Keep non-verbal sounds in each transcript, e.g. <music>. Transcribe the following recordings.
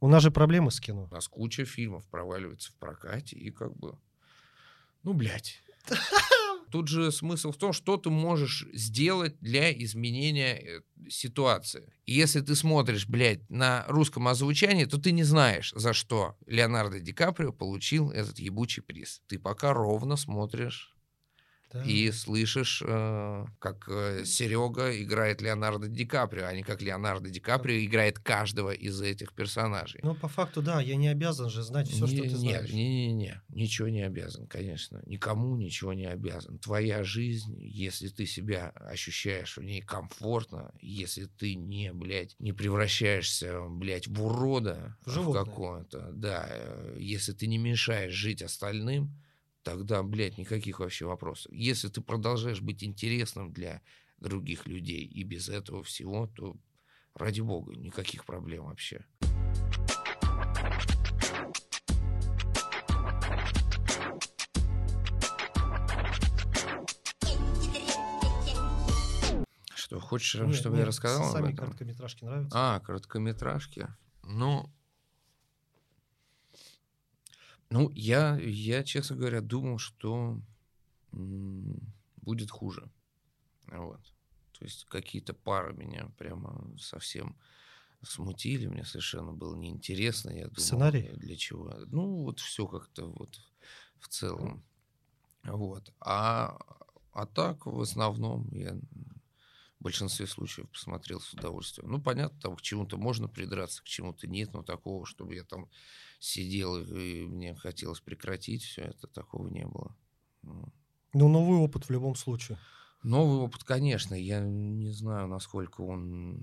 У нас же проблемы с кино. У нас куча фильмов проваливается в прокате, и как бы... Ну, блядь. <laughs> Тут же смысл в том, что ты можешь сделать для изменения э, ситуации. И если ты смотришь, блядь, на русском озвучании, то ты не знаешь, за что Леонардо Ди Каприо получил этот ебучий приз. Ты пока ровно смотришь Да. и слышишь, э, как э, Серега играет Леонардо Ди Каприо, а не как Леонардо Ди Каприо играет каждого из этих персонажей. Ну, по факту, да, я не обязан же знать все, что Не- ты не- знаешь. Не-не-не, ничего не обязан, конечно. Никому ничего не обязан. Твоя жизнь, если ты себя ощущаешь в ней комфортно, если ты не, блядь, не превращаешься, блядь, в урода В в какое-то, да, э, если ты не мешаешь жить остальным, тогда, блядь, никаких вообще вопросов. Если ты продолжаешь быть интересным для других людей и без этого всего, то ради бога, никаких проблем вообще. Что, хочешь, Нет, чтобы мне я рассказал об Сами этом? короткометражки нравятся. А, короткометражки. Ну, ну я, я, честно говоря, думал, что будет хуже. Вот. То есть какие-то пары меня прямо совсем смутили, мне совершенно было неинтересно. Я думал, Сценарий? э, для чего? Ну, вот все как-то вот в целом. Вот. А, а так, в основном, я в большинстве случаев посмотрел с удовольствием. Ну, понятно, там к чему-то можно придраться, к чему-то нет, но такого, чтобы я там сидел и мне хотелось прекратить все это, такого не было. Ну, новый опыт в любом случае. Новый опыт, конечно, я не знаю, насколько он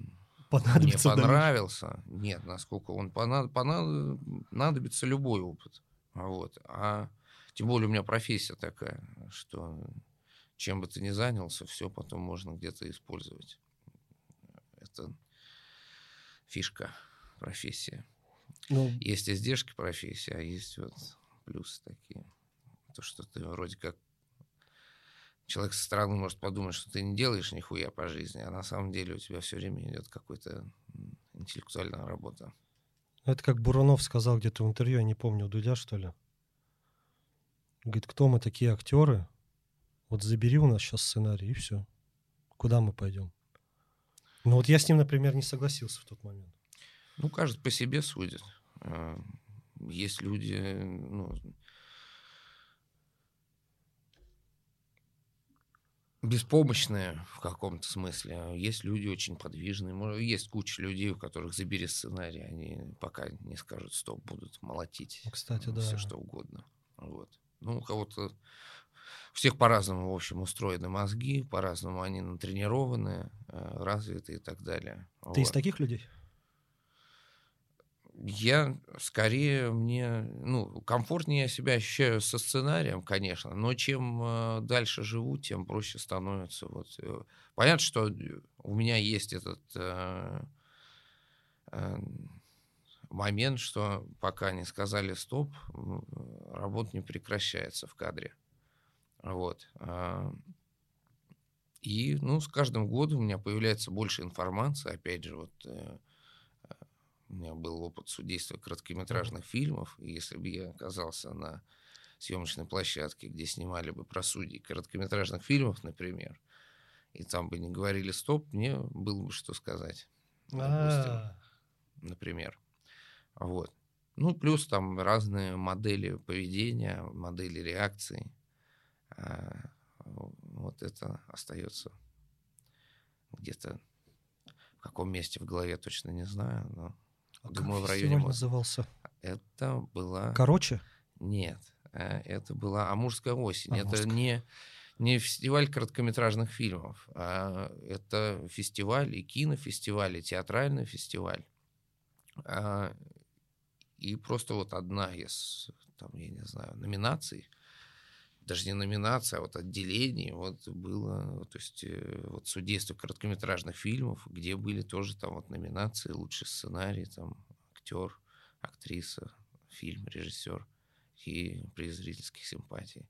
мне понравился. Нет, насколько он понад... понад- понадобится любой опыт. Вот. А тем более у меня профессия такая, что чем бы ты ни занялся, все потом можно где-то использовать. Это фишка профессии. Ну, Есть издержки профессии, а есть вот плюсы такие. То, что ты вроде как человек со стороны может подумать, что ты не делаешь нихуя по жизни, а на самом деле у тебя все время идет какая-то интеллектуальная работа. это как Бурунов сказал где-то в интервью, я не помню, у Дудя, что ли. Говорит, кто мы такие актеры? Вот забери у нас сейчас сценарий, и все. Куда мы пойдем? Ну вот я с ним, например, не согласился в тот момент. Ну, каждый по себе судит. А, Есть люди, ну, беспомощные в каком-то смысле. Есть люди очень подвижные. Может, Есть куча людей, у которых забери сценарий, они пока не скажут стоп, будут молотить. Кстати, да. Все что угодно. Вот. Ну, у кого-то... У всех по-разному, в общем, устроены мозги, по-разному они натренированы, э, развиты и так далее. Ты из Вот. таких людей? Я скорее мне, ну, комфортнее я себя ощущаю со сценарием, конечно, но чем э, дальше живу, тем проще становится. Вот. э. Понятно, что у меня есть этот э, э, момент, что пока не сказали стоп, работа не прекращается в кадре. Вот. а. И, ну, с каждым годом у меня появляется больше информации. Опять же, вот э, у меня был опыт судейства короткометражных фильмов, и если бы я оказался на съемочной площадке, где снимали бы про судей короткометражных фильмов, например, и там бы не говорили стоп, мне было бы что сказать, допустим, А, например. Вот. Ну, плюс там разные модели поведения, модели реакции. А, Вот это остается где-то в каком месте в голове точно не знаю, но а как думаю, в районе мозга. назывался? Это была... Короче? Нет, э, это была «Амурская осень». это «Амурская». не, не фестиваль короткометражных фильмов, а это фестиваль и кинофестиваль, и театральный фестиваль. А, И просто вот одна из, там, я не знаю, номинаций, даже не номинация, а вот отделений, вот было, то есть э, вот судейство короткометражных фильмов, где были тоже там вот номинации, лучший сценарий, там, актер, актриса, фильм, режиссер и приз зрительских симпатий.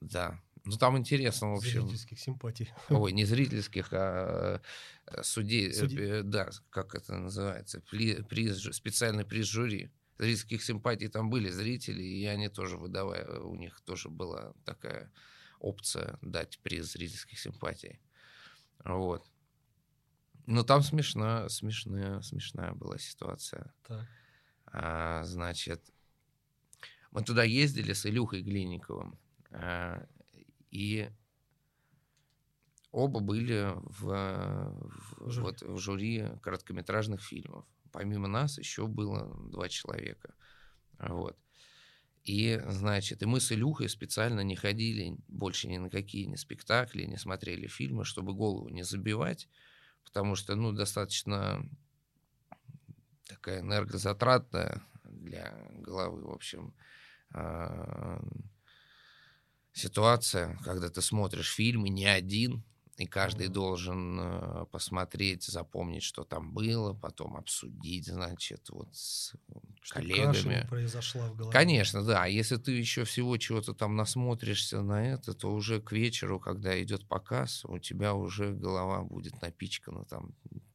Да, Ну, там интересно, в общем. Зрительских симпатий. Ой, не зрительских, а э, судей. э, Судей. э, Да, как это называется? Приз, специальный приз жюри. Зрительских симпатий там были зрители, и они тоже выдавая, у них тоже была такая опция дать приз зрительских симпатий. Вот. Но там смешно, смешная, смешная была ситуация. Так. А, значит, мы туда ездили с Илюхой Глинниковым, а, и оба были в, в- Жюри. вот, в жюри короткометражных фильмов. Помимо нас еще было два человека. Вот. И, значит, и мы с Илюхой специально не ходили больше ни на какие ни спектакли, не смотрели фильмы, чтобы голову не забивать, потому что, ну, достаточно такая энергозатратная для головы, в общем, а, ситуация, когда ты смотришь фильм и не один, и каждый должен э, посмотреть, запомнить, что там было, потом обсудить, значит, вот с Не коллегами. произошла в голове. Конечно, да. А Если ты еще всего чего-то там насмотришься на это, то уже к вечеру, когда идет показ, у тебя уже голова будет напичкана там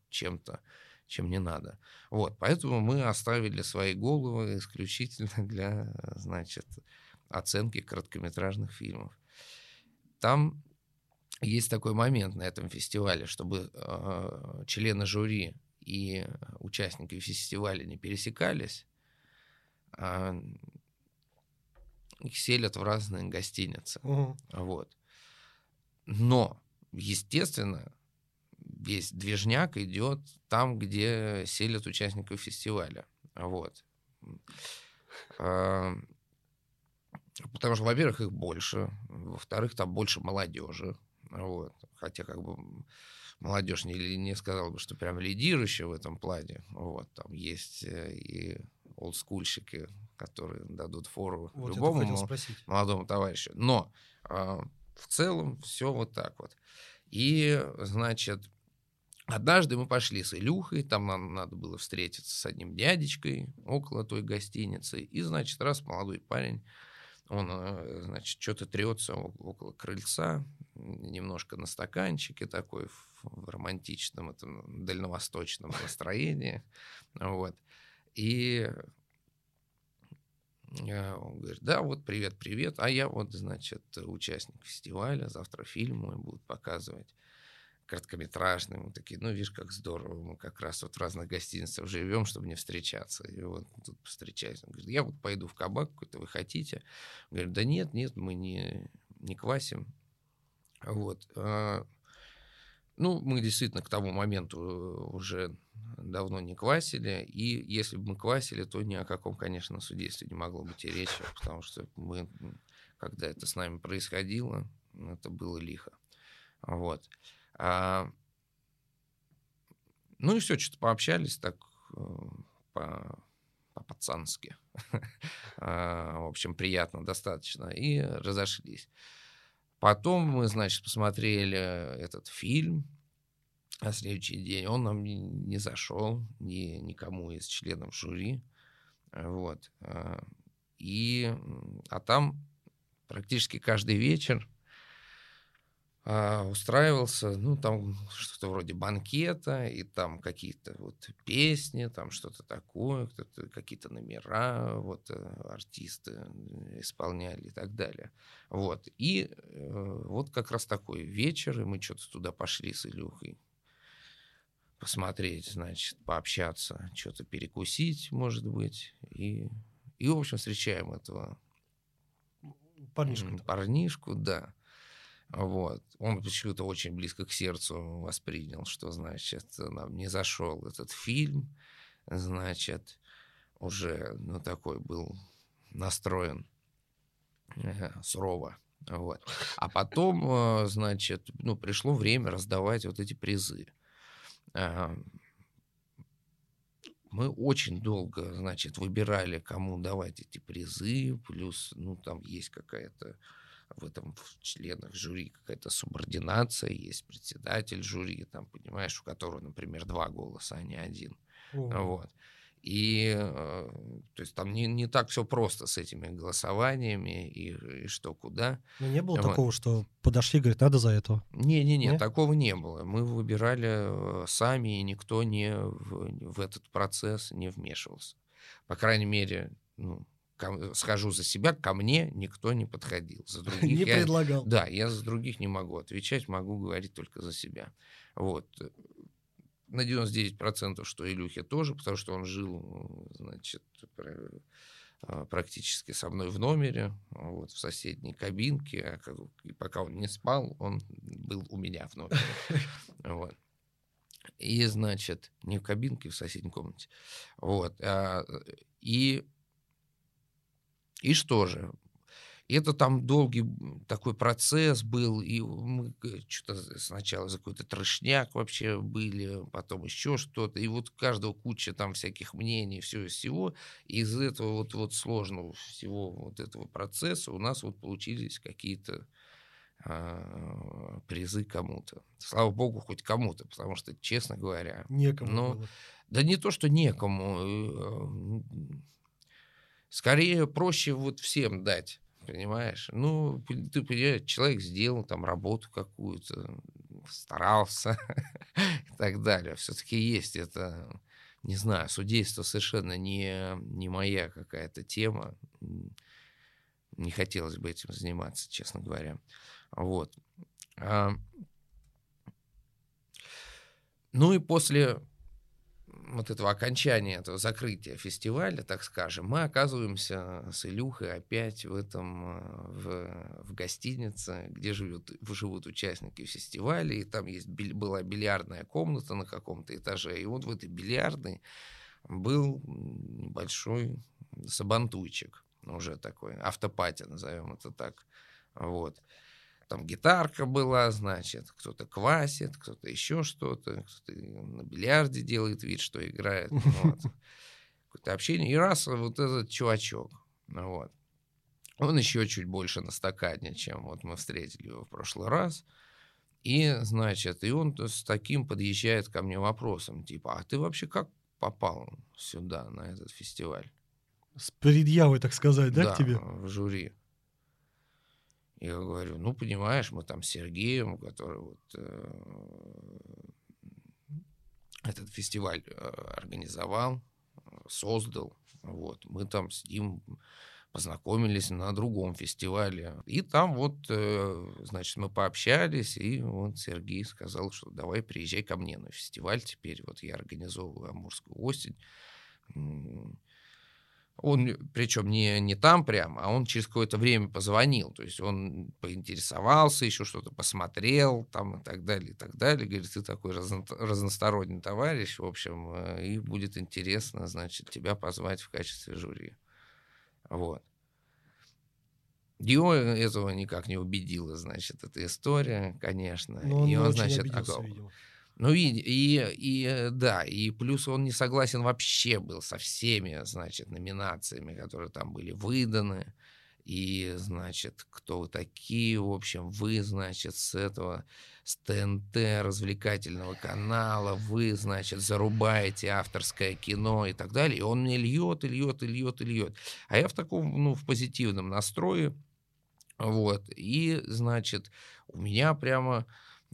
чем-то, чем не надо. Вот, поэтому мы оставили свои головы исключительно <laughs> для, значит, оценки короткометражных фильмов. Там есть такой момент на этом фестивале, чтобы э, члены жюри и участники фестиваля не пересекались, а, их селят в разные гостиницы. Мгм. Вот. Но, естественно, весь движняк идет там, где селят участников фестиваля. Вот. А, Потому что, во-первых, их больше, во-вторых, там больше молодежи. Вот. Хотя, как бы, молодежь не, не сказал бы, что прям лидирующая в этом плане. Вот. Там есть э, и олдскульщики, которые дадут фору Вот любому молодому товарищу. Но а, в целом все вот так вот. И, значит, однажды мы пошли с Илюхой, там нам надо было встретиться с одним дядечкой около той гостиницы. И, значит, раз молодой парень, он, э, значит, что-то трется около крыльца, немножко на стаканчике такой, в, в романтичном, этом дальневосточном <laughs> настроении. Вот. И э, он говорит, да, вот привет, привет. А я вот, значит, участник фестиваля, завтра фильм мой будут показывать короткометражный. Мы такие, ну, видишь, как здорово, мы как раз вот в разных гостиницах живем, чтобы не встречаться. И вот тут встречаемся. Он говорит, я вот пойду в кабак какой-то, вы хотите? Говорю, да нет, нет, мы не, не квасим. Вот. Ну, мы действительно к тому моменту э, уже давно не квасили, и если бы мы квасили, то ни о каком, конечно, судействе не могло быть и речи, потому что мы, когда это с нами происходило, это было лихо. Вот. А, ну и все, что-то пообщались так э, по, по-пацански. <laughs> А, В общем, приятно достаточно. И разошлись. Потом мы, значит, посмотрели этот фильм. На следующий день он нам не, не зашел ни, никому из членов жюри. Вот. а, И, а там практически каждый вечер а, устраивался, ну, там что-то вроде банкета, и там какие-то вот песни, там что-то такое, какие-то номера, вот э, артисты э, исполняли и так далее. Вот. И э, вот как раз такой вечер, и мы что-то туда пошли с Илюхой посмотреть, значит, пообщаться, что-то перекусить, может быть, и, и в общем, встречаем этого Парнишка. М, Парнишку, да. Вот. Он почему-то очень близко к сердцу воспринял, что, значит, нам не зашел этот фильм. Значит, уже, ну, такой был настроен э, сурово. Вот. А потом, э, значит, ну, пришло время раздавать вот эти призы. А, Мы очень долго, значит, выбирали, кому давать эти призы, плюс, ну, там есть какая-то в этом в членах жюри какая-то субординация, есть председатель жюри, там, понимаешь, у которого, например, два голоса, а не один. О, Вот. И э, то есть там не, не так все просто с этими голосованиями и, и что куда. Но не было Вот. такого, что подошли, говорят, надо за этого. Не-не-не, Не? такого не было. Мы выбирали э, сами, и никто не в, в этот процесс не вмешивался. По крайней мере, ну, ко- скажу за себя, ко мне никто не подходил. За <laughs> других Не я, предлагал. да, я за других не могу отвечать, могу говорить только за себя. Вот. На 99% что Илюхе тоже, потому что он жил, значит, а, практически со мной в номере, вот, в соседней кабинке. а И пока он не спал, он был у меня в номере. <laughs> Вот. И, значит, не в кабинке, в соседней комнате. Вот. а, И, и что же? Это там долгий такой процесс был, и мы что-то сначала за какой-то трешняк вообще были, потом еще что-то, и вот каждого куча там всяких мнений, всего всего, и из этого вот, вот сложного всего вот этого процесса у нас вот получились какие-то а, призы кому-то. Слава богу, хоть кому-то, потому что, честно говоря, Некому Ну, было. да не то, что некому. Скорее проще вот всем дать, понимаешь? Ну, ты понимаешь, человек сделал там работу какую-то, старался <laughs> и так далее. Все-таки есть это, не знаю, судейство совершенно не, не моя какая-то тема. Не хотелось бы этим заниматься, честно говоря. Вот. А, Ну и после вот этого окончания, этого закрытия фестиваля, так скажем, мы оказываемся с Илюхой опять в этом, э, в, в гостинице, где живут, живут участники фестиваля, и там есть, была бильярдная комната на каком-то этаже, и вот в этой бильярдной был м, небольшой сабантуйчик, уже такой, автопати, назовем это так, вот. Там гитарка была, значит, кто-то квасит, кто-то еще что-то, кто-то на бильярде делает вид, что играет. <laughs> Вот. Какое-то общение. И раз вот этот чувачок, ну вот. Он еще чуть больше настаканнее, чем вот мы встретили его в прошлый раз. И, значит, и он с таким подъезжает ко мне вопросом, типа, а ты вообще как попал сюда, на этот фестиваль? С предъявой, так сказать, да, к тебе? в жюри. Я говорю, ну, понимаешь, мы там с Сергеем, который вот э, этот фестиваль э, организовал, создал, вот, мы там с ним познакомились на другом фестивале. И там вот, э, значит, мы пообщались, и вот Сергей сказал, что давай приезжай ко мне на фестиваль теперь. Вот я организовываю Амурскую осень. Он, причем не, не там прямо, а он через какое-то время позвонил. То есть он поинтересовался, еще что-то посмотрел там и так далее, и так далее. Говорит, ты такой разно- разносторонний товарищ, в общем, э, и будет интересно, значит, тебя позвать в качестве жюри. Вот. Его этого никак не убедила, значит, эта история, конечно. Но он и он, значит, обиделся. Ну, и, и, и, э, да, и плюс он не согласен вообще был со всеми, значит, номинациями, которые там были выданы. И, значит, кто вы такие, в общем, вы, значит, с этого, с ТНТ развлекательного канала, вы, значит, зарубаете авторское кино и так далее. И он мне льет, и льет, и льет, и льет. А я в таком, ну, в позитивном настрое, вот, и, значит, у меня прямо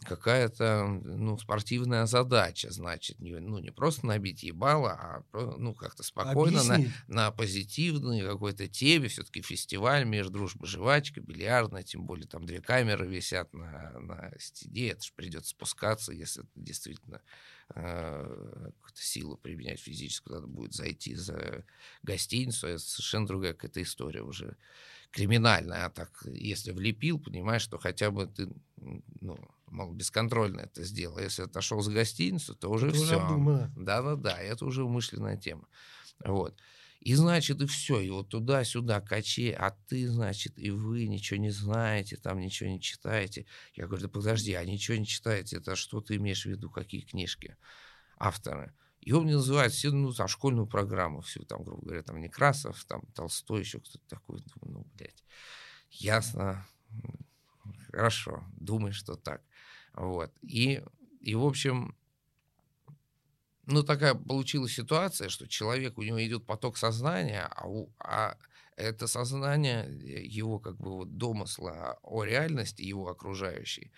какая-то, ну, спортивная задача, значит, не, ну, не просто набить ебало, а, ну, как-то спокойно на, Объясни. на позитивной какой-то теме, все-таки фестиваль, мир, дружба, жвачка, бильярдная, тем более там две камеры висят на, на стене, это же придется спускаться, если это действительно э, какую-то силу применять физическую, надо будет зайти за гостиницу, это совершенно другая какая-то история уже криминальная, а так, если влепил, понимаешь, что хотя бы ты, ну, мол, бесконтрольно это сделал. А Если отошел за гостиницу, то уже Это все. Да-да-да, это уже умышленная тема. Вот. И значит, и все, и вот туда-сюда качи, а ты, значит, и вы ничего не знаете, там ничего не читаете. Я говорю, да подожди, а ничего не читаете, это что ты имеешь в виду, какие книжки, авторы? Он мне называет все, ну, там, школьную программу всю, там, грубо говоря, там, Некрасов, там, Толстой, еще кто-то такой. Думаю, ну, блядь, ясно, хорошо, думай, что так. Вот. И, и в общем, ну, такая получилась ситуация, что человек, у него идет поток сознания, а, у, а это сознание э, его как бы вот домысла о реальности его окружающей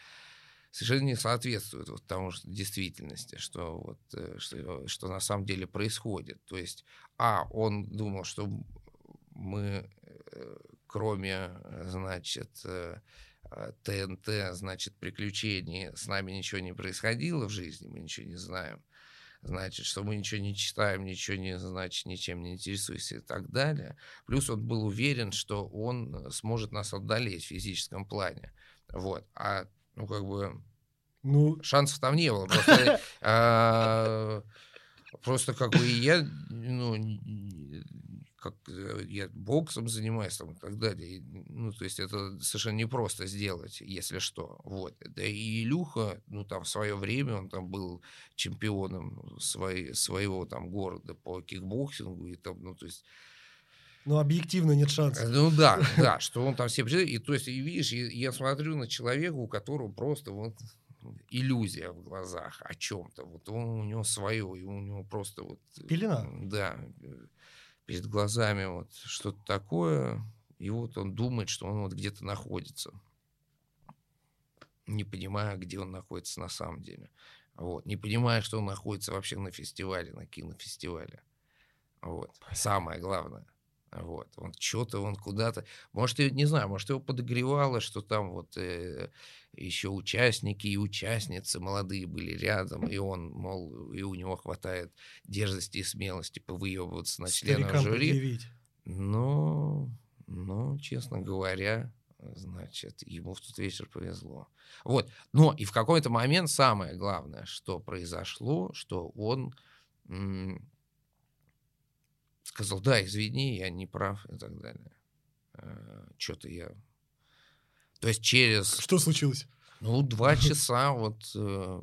совершенно не соответствует вот тому что действительности, что вот э, что, что на самом деле происходит. То есть, а он думал, что мы э, кроме, значит, ТНТ, значит, приключений, с нами ничего не происходило в жизни, мы ничего не знаем значит, что мы ничего не читаем, ничего не, значит, ничем не интересуемся и так далее. Плюс он был уверен, что он сможет нас отдалить в физическом плане. Вот. А, ну, как бы, ну... шансов там не было. Просто, <laughs> а, просто как бы я, ну, как э, я боксом занимаюсь там, и так далее. Ну, то есть это совершенно непросто сделать, если что. Вот. Да и Илюха, ну, там в свое время он там был чемпионом своей, своего там города по кикбоксингу, и там, ну, то есть ну, объективно нет шансов. Ну да, да, что он там все... И то есть, и видишь, я смотрю на человека, у которого просто вот иллюзия в глазах о чем-то. Вот он, у него свое, и у него просто вот... Пелена. Да перед глазами вот что-то такое, и вот он думает, что он вот где-то находится, не понимая, где он находится на самом деле. Вот. Не понимая, что он находится вообще на фестивале, на кинофестивале. Вот. Самое главное. Вот. Он что-то, он куда-то... Может, я не знаю, может, его подогревало, что там вот э, еще участники и участницы молодые были рядом, и он, мол, и у него хватает дерзости и смелости повыебываться на членов жюри. Предъявить. Но, ну, честно говоря, значит, ему в тот вечер повезло. Вот. Но и в какой-то момент самое главное, что произошло, что он сказал, да, извини, я не прав и так далее. Э, Что-то я... То есть через... Что случилось? Ну, два <laughs> часа вот э,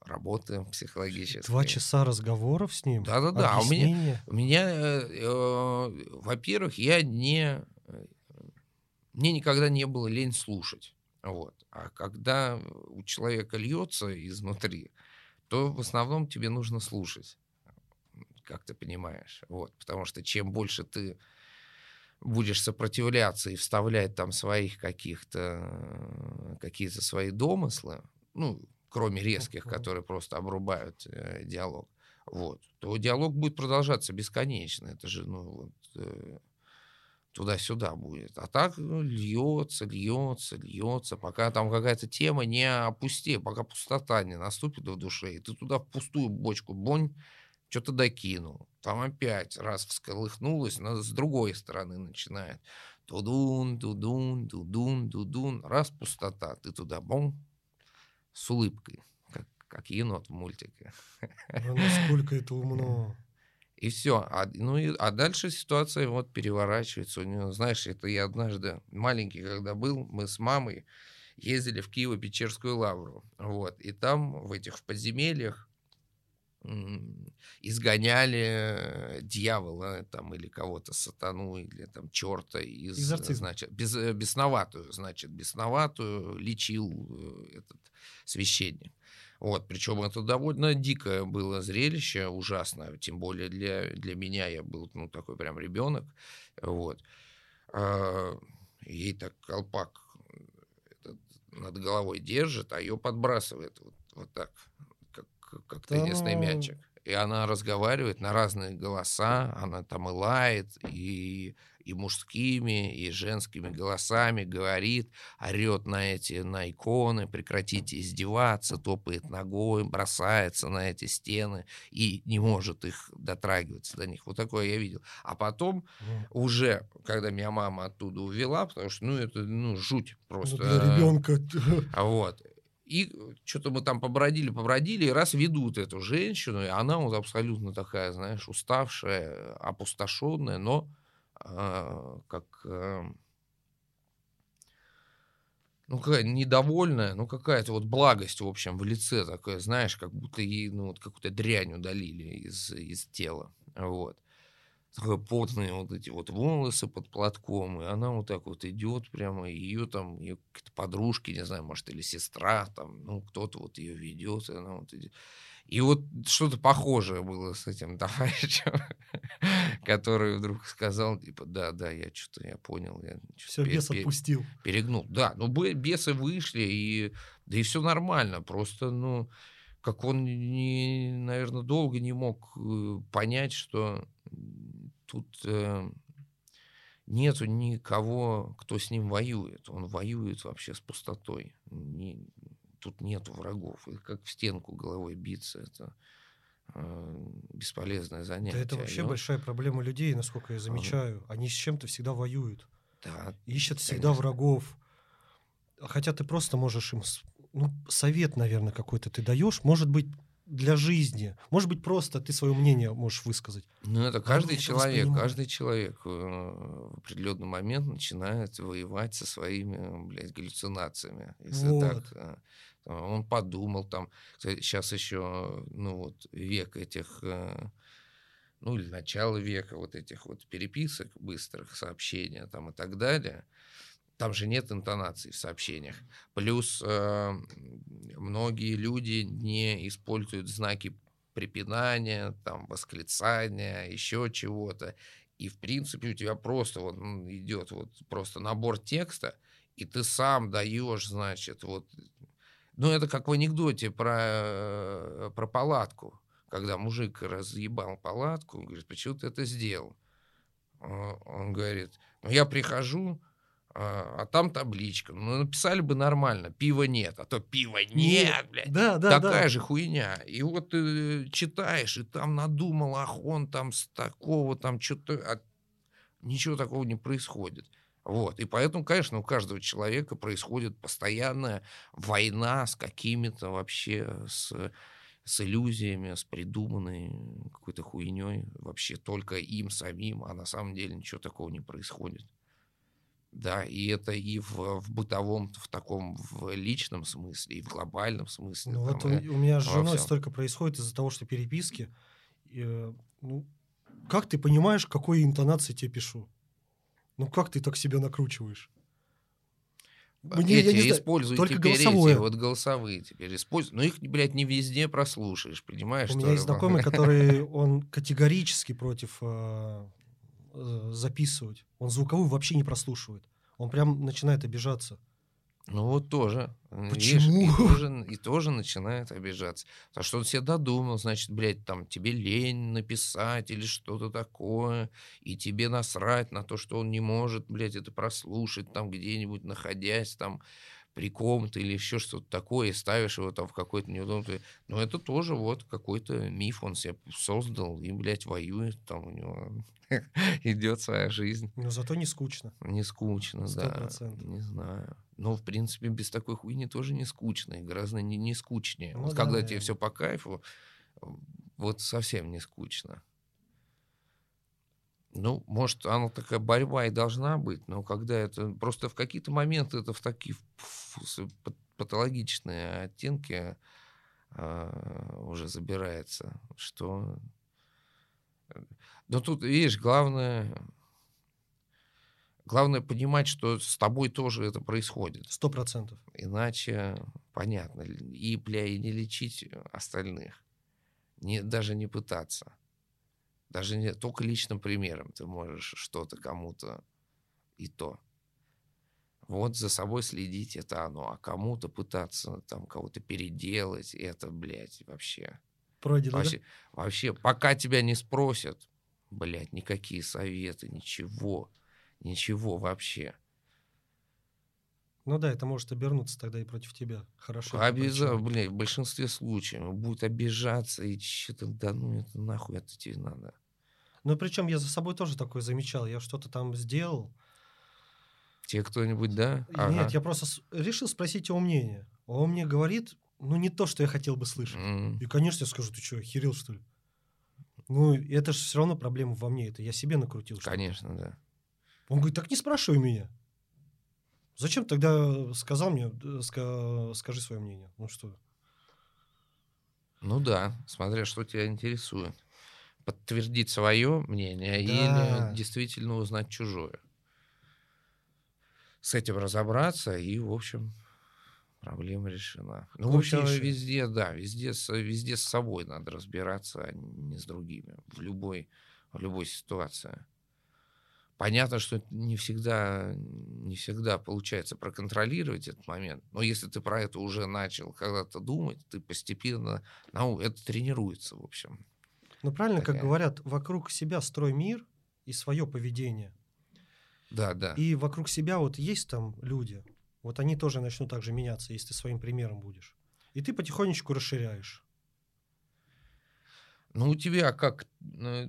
работы психологической. Два часа разговоров с ним? Да-да-да. А у меня, у меня э, э, во-первых, я не... Мне никогда не было лень слушать. Вот. А когда у человека льется изнутри, то в основном тебе нужно слушать как ты понимаешь. Вот, потому что чем больше ты будешь сопротивляться и вставлять там своих каких-то какие-то свои домыслы, ну, кроме резких, которые просто обрубают э, диалог, вот, то диалог будет продолжаться бесконечно. Это же, ну, вот, э, туда-сюда будет. А так ну, льется, льется, льется, пока там какая-то тема не опустеет, пока пустота не наступит в душе, и ты туда в пустую бочку бонь что-то докинул. Там опять раз всколыхнулось, но с другой стороны начинает. Тудун, тудун, тудун, тудун. Раз пустота, ты туда бом с улыбкой, как, как енот в мультике. Ну, насколько это умно. И все. А, ну и, а дальше ситуация вот переворачивается. У него, знаешь, это я однажды маленький, когда был, мы с мамой ездили в Киево-Печерскую лавру. Вот. И там, в этих в подземельях, изгоняли дьявола там или кого-то сатану или там черта из Экзорцизм. значит без, э, бесноватую значит бесноватую лечил э, этот священник. Вот причем это довольно дикое было зрелище ужасное. Тем более для для меня я был ну такой прям ребенок вот. А, ей так колпак этот, над головой держит а ее подбрасывает вот, вот так как теннисный да. мячик. И она разговаривает на разные голоса, она там и лает, и, и мужскими, и женскими голосами говорит, орет на эти, на иконы, прекратите издеваться, топает ногой, бросается на эти стены и не может их дотрагиваться до них. Вот такое я видел. А потом mm. уже, когда меня мама оттуда увела, потому что, ну, это, ну, жуть просто. Ну, для ребенка. А <laughs> вот. И что-то мы там побродили, побродили, и раз ведут эту женщину, и она вот абсолютно такая, знаешь, уставшая, опустошенная, но э, как... Э, ну, какая недовольная, ну, какая-то вот благость, в общем, в лице такая, знаешь, как будто ей, ну, вот какую-то дрянь удалили из, из тела, вот. Потные вот эти вот волосы под платком, и она вот так вот идет прямо, ее там, ее какие-то подружки, не знаю, может, или сестра, там, ну, кто-то вот ее ведет, и она вот идет. И вот что-то похожее было с этим <laughs> товарищем, который вдруг сказал, типа, да, да, я что-то, я понял. Я все, бес отпустил. Перегнул. Да, ну бесы вышли, и, да и все нормально. Просто, ну, как он, не, наверное, долго не мог э, понять, что тут э, нету никого, кто с ним воюет. Он воюет вообще с пустотой. Не, тут нету врагов. И как в стенку головой биться, это э, бесполезное занятие. Да это вообще он... большая проблема людей, насколько я замечаю. Ага. Они с чем-то всегда воюют. Да, Ищут конечно. всегда врагов. Хотя ты просто можешь им ну, совет, наверное, какой-то ты даешь. Может быть, для жизни. Может быть, просто ты свое мнение можешь высказать. Ну, это каждый а человек, каждый человек э, в определенный момент начинает воевать со своими, блядь, галлюцинациями. Если вот. так, э, он подумал там, сейчас еще, ну вот, век этих, э, ну или начало века вот этих вот переписок, быстрых сообщений там и так далее, там же нет интонации в сообщениях. Плюс э, многие люди не используют знаки препинания, там, восклицания, еще чего-то. И, в принципе, у тебя просто вот идет вот просто набор текста, и ты сам даешь, значит, вот ну, это как в анекдоте про, э, про палатку. Когда мужик разъебал палатку, он говорит, почему ты это сделал? А, он говорит, ну, я прихожу, а, а там табличка. Ну, написали бы нормально, пива нет, а то пива нет, нет. блядь. Да, да, Такая да. же хуйня. И вот ты читаешь, и там надумал, ах, он там с такого, там что-то... А ничего такого не происходит. Вот. И поэтому, конечно, у каждого человека происходит постоянная война с какими-то вообще, с, с иллюзиями, с придуманной какой-то хуйней, вообще только им самим, а на самом деле ничего такого не происходит. Да, и это и в, в бытовом, в таком, в личном смысле, и в глобальном смысле. Ну, вот у, у меня с женой столько происходит из-за того, что переписки. И, э, ну, как ты понимаешь, какой интонацией тебе пишу? Ну как ты так себя накручиваешь? Мне, эти, я не используй только теперь голосовое. эти вот голосовые теперь используй. Но их, блядь, не везде прослушаешь, понимаешь? У меня есть знакомый, <laughs> который, он категорически против э, э, записывать. Он звуковую вообще не прослушивает. Он прям начинает обижаться. Ну вот тоже. Почему? Видишь, и, <laughs> тоже, и тоже начинает обижаться. Потому что он себе додумал, значит, блядь, там тебе лень написать или что-то такое, и тебе насрать на то, что он не может, блядь, это прослушать там где-нибудь, находясь там при ком-то или еще что-то такое, и ставишь его там в какой-то неудобный... Но это тоже вот какой-то миф он себе создал, и, блядь, воюет там у него <laughs> идет своя жизнь. Но зато не скучно. Не скучно, 100%. да. Не знаю. Но, в принципе, без такой хуйни тоже не скучно. И гораздо не, не скучнее. Ну, вот да, когда да. тебе все по кайфу, вот совсем не скучно. Ну, может, она такая борьба и должна быть, но когда это... Просто в какие-то моменты это в такие патологичные оттенки э, уже забирается, что но тут, видишь, главное, главное понимать, что с тобой тоже это происходит. Сто процентов. Иначе, понятно, и, бля, и не лечить остальных. Не, даже не пытаться. Даже не, только личным примером ты можешь что-то кому-то и то. Вот за собой следить это оно, а кому-то пытаться там кого-то переделать, это, блядь, вообще. Пройдено, вообще, да? вообще, пока тебя не спросят, блядь, никакие советы, ничего, ничего вообще. Ну да, это может обернуться тогда и против тебя. Хорошо. Обязательно, блядь, в большинстве случаев будет обижаться и что-то, да ну это нахуй это тебе надо. Ну причем я за собой тоже такое замечал. Я что-то там сделал. Тебе кто-нибудь, да? Ага. Нет, я просто решил спросить его мнение. Он мне говорит, ну не то, что я хотел бы слышать. Mm. И, конечно, я скажу, ты что, херил что ли? Ну, это же все равно проблема во мне. Это я себе накрутил. Конечно, да. Он говорит, так не спрашивай меня. Зачем тогда сказал мне, ска, скажи свое мнение? Ну что? Ну да, смотря что тебя интересует. подтвердить свое мнение Да. или действительно узнать чужое. С этим разобраться, и, в общем, проблема решена. Ну, в общем, везде, да, везде, с- везде с собой надо разбираться, а не с другими. В любой, в любой ситуации. Понятно, что это не всегда, не всегда получается проконтролировать этот момент, но если ты про это уже начал когда-то думать, ты постепенно, ну, это тренируется, в общем. Ну, правильно, как Такая. говорят, вокруг себя строй мир и свое поведение. Да, да. И вокруг себя вот есть там люди, вот они тоже начнут так же меняться, если ты своим примером будешь. И ты потихонечку расширяешь. Ну, у тебя как э,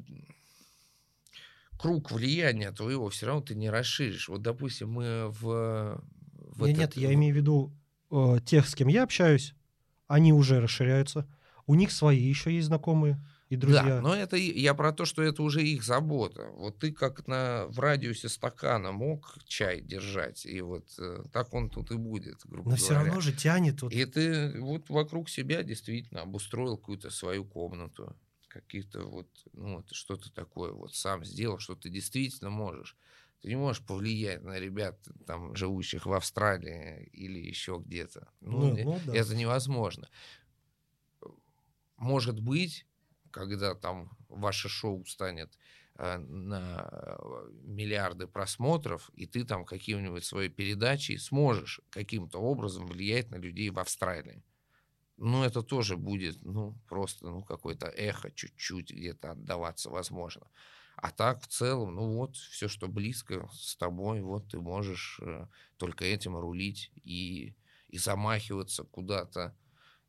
круг влияния твоего все равно ты не расширишь. Вот, допустим, мы в... в Не, этот- нет, я имею в виду э, тех, с кем я общаюсь, они уже расширяются. У них свои еще есть знакомые и друзья. Да, но это я про то, что это уже их забота. Вот ты как на, в радиусе стакана мог чай держать, и вот э, так он тут и будет, грубо Но все говоря. равно же тянет. Вот, И ты вот вокруг себя действительно обустроил какую-то свою комнату, какие-то вот, ну, вот что-то такое вот сам сделал, что ты действительно можешь. Ты не можешь повлиять на ребят, там, живущих в Австралии или еще где-то. Ну, Ну, э, ну да. это невозможно. Может быть, когда там ваше шоу станет э, на э, миллиарды просмотров, и ты там каким-нибудь своей передачей сможешь каким-то образом влиять на людей в Австралии. Ну, это тоже будет, ну, просто, ну, какое-то эхо чуть-чуть где-то отдаваться возможно. А так, в целом, ну, вот, все, что близко с тобой, вот, ты можешь э, только этим рулить и, и замахиваться куда-то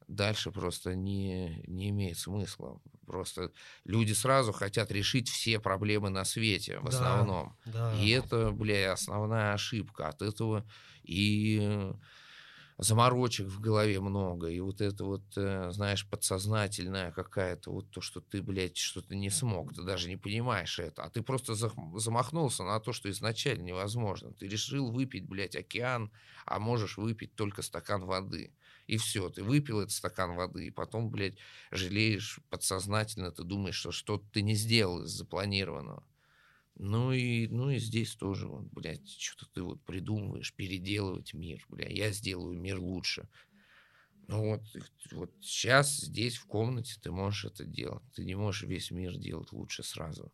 дальше просто не, не имеет смысла. Просто люди сразу хотят решить все проблемы на свете, в Да. основном. да. И это, бля, основная ошибка. От этого и э, заморочек в голове много, и вот это вот, э, знаешь, подсознательная какая-то вот то, что ты, блядь, что-то не смог, ты даже не понимаешь это, а ты просто замахнулся на то, что изначально невозможно. Ты решил выпить, блядь, океан, а можешь выпить только стакан воды. И все, ты выпил этот стакан воды, и потом, блядь, жалеешь подсознательно, ты думаешь, что что-то ты не сделал из запланированного. Ну и, ну и здесь тоже, вот, блядь, что-то ты вот придумываешь, переделывать мир, бля, я сделаю мир лучше. Ну вот, вот сейчас здесь в комнате ты можешь это делать. Ты не можешь весь мир делать лучше сразу.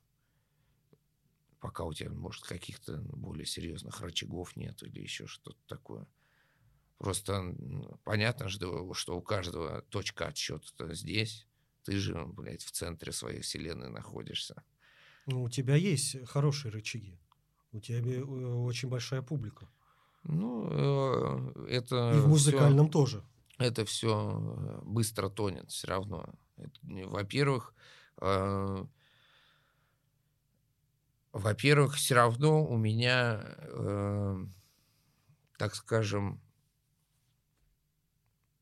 Пока у тебя, может, каких-то более серьезных рычагов нет или еще что-то такое. Просто понятно, что, что у каждого точка отсчета здесь. Ты же, блядь, в центре своей вселенной находишься. Ну, у тебя есть хорошие рычаги. У тебя э, очень большая публика. Ну, э, это И в музыкальном тоже. это все быстро тонет все равно. Во-первых, э, во-первых, все равно у меня, э, так скажем,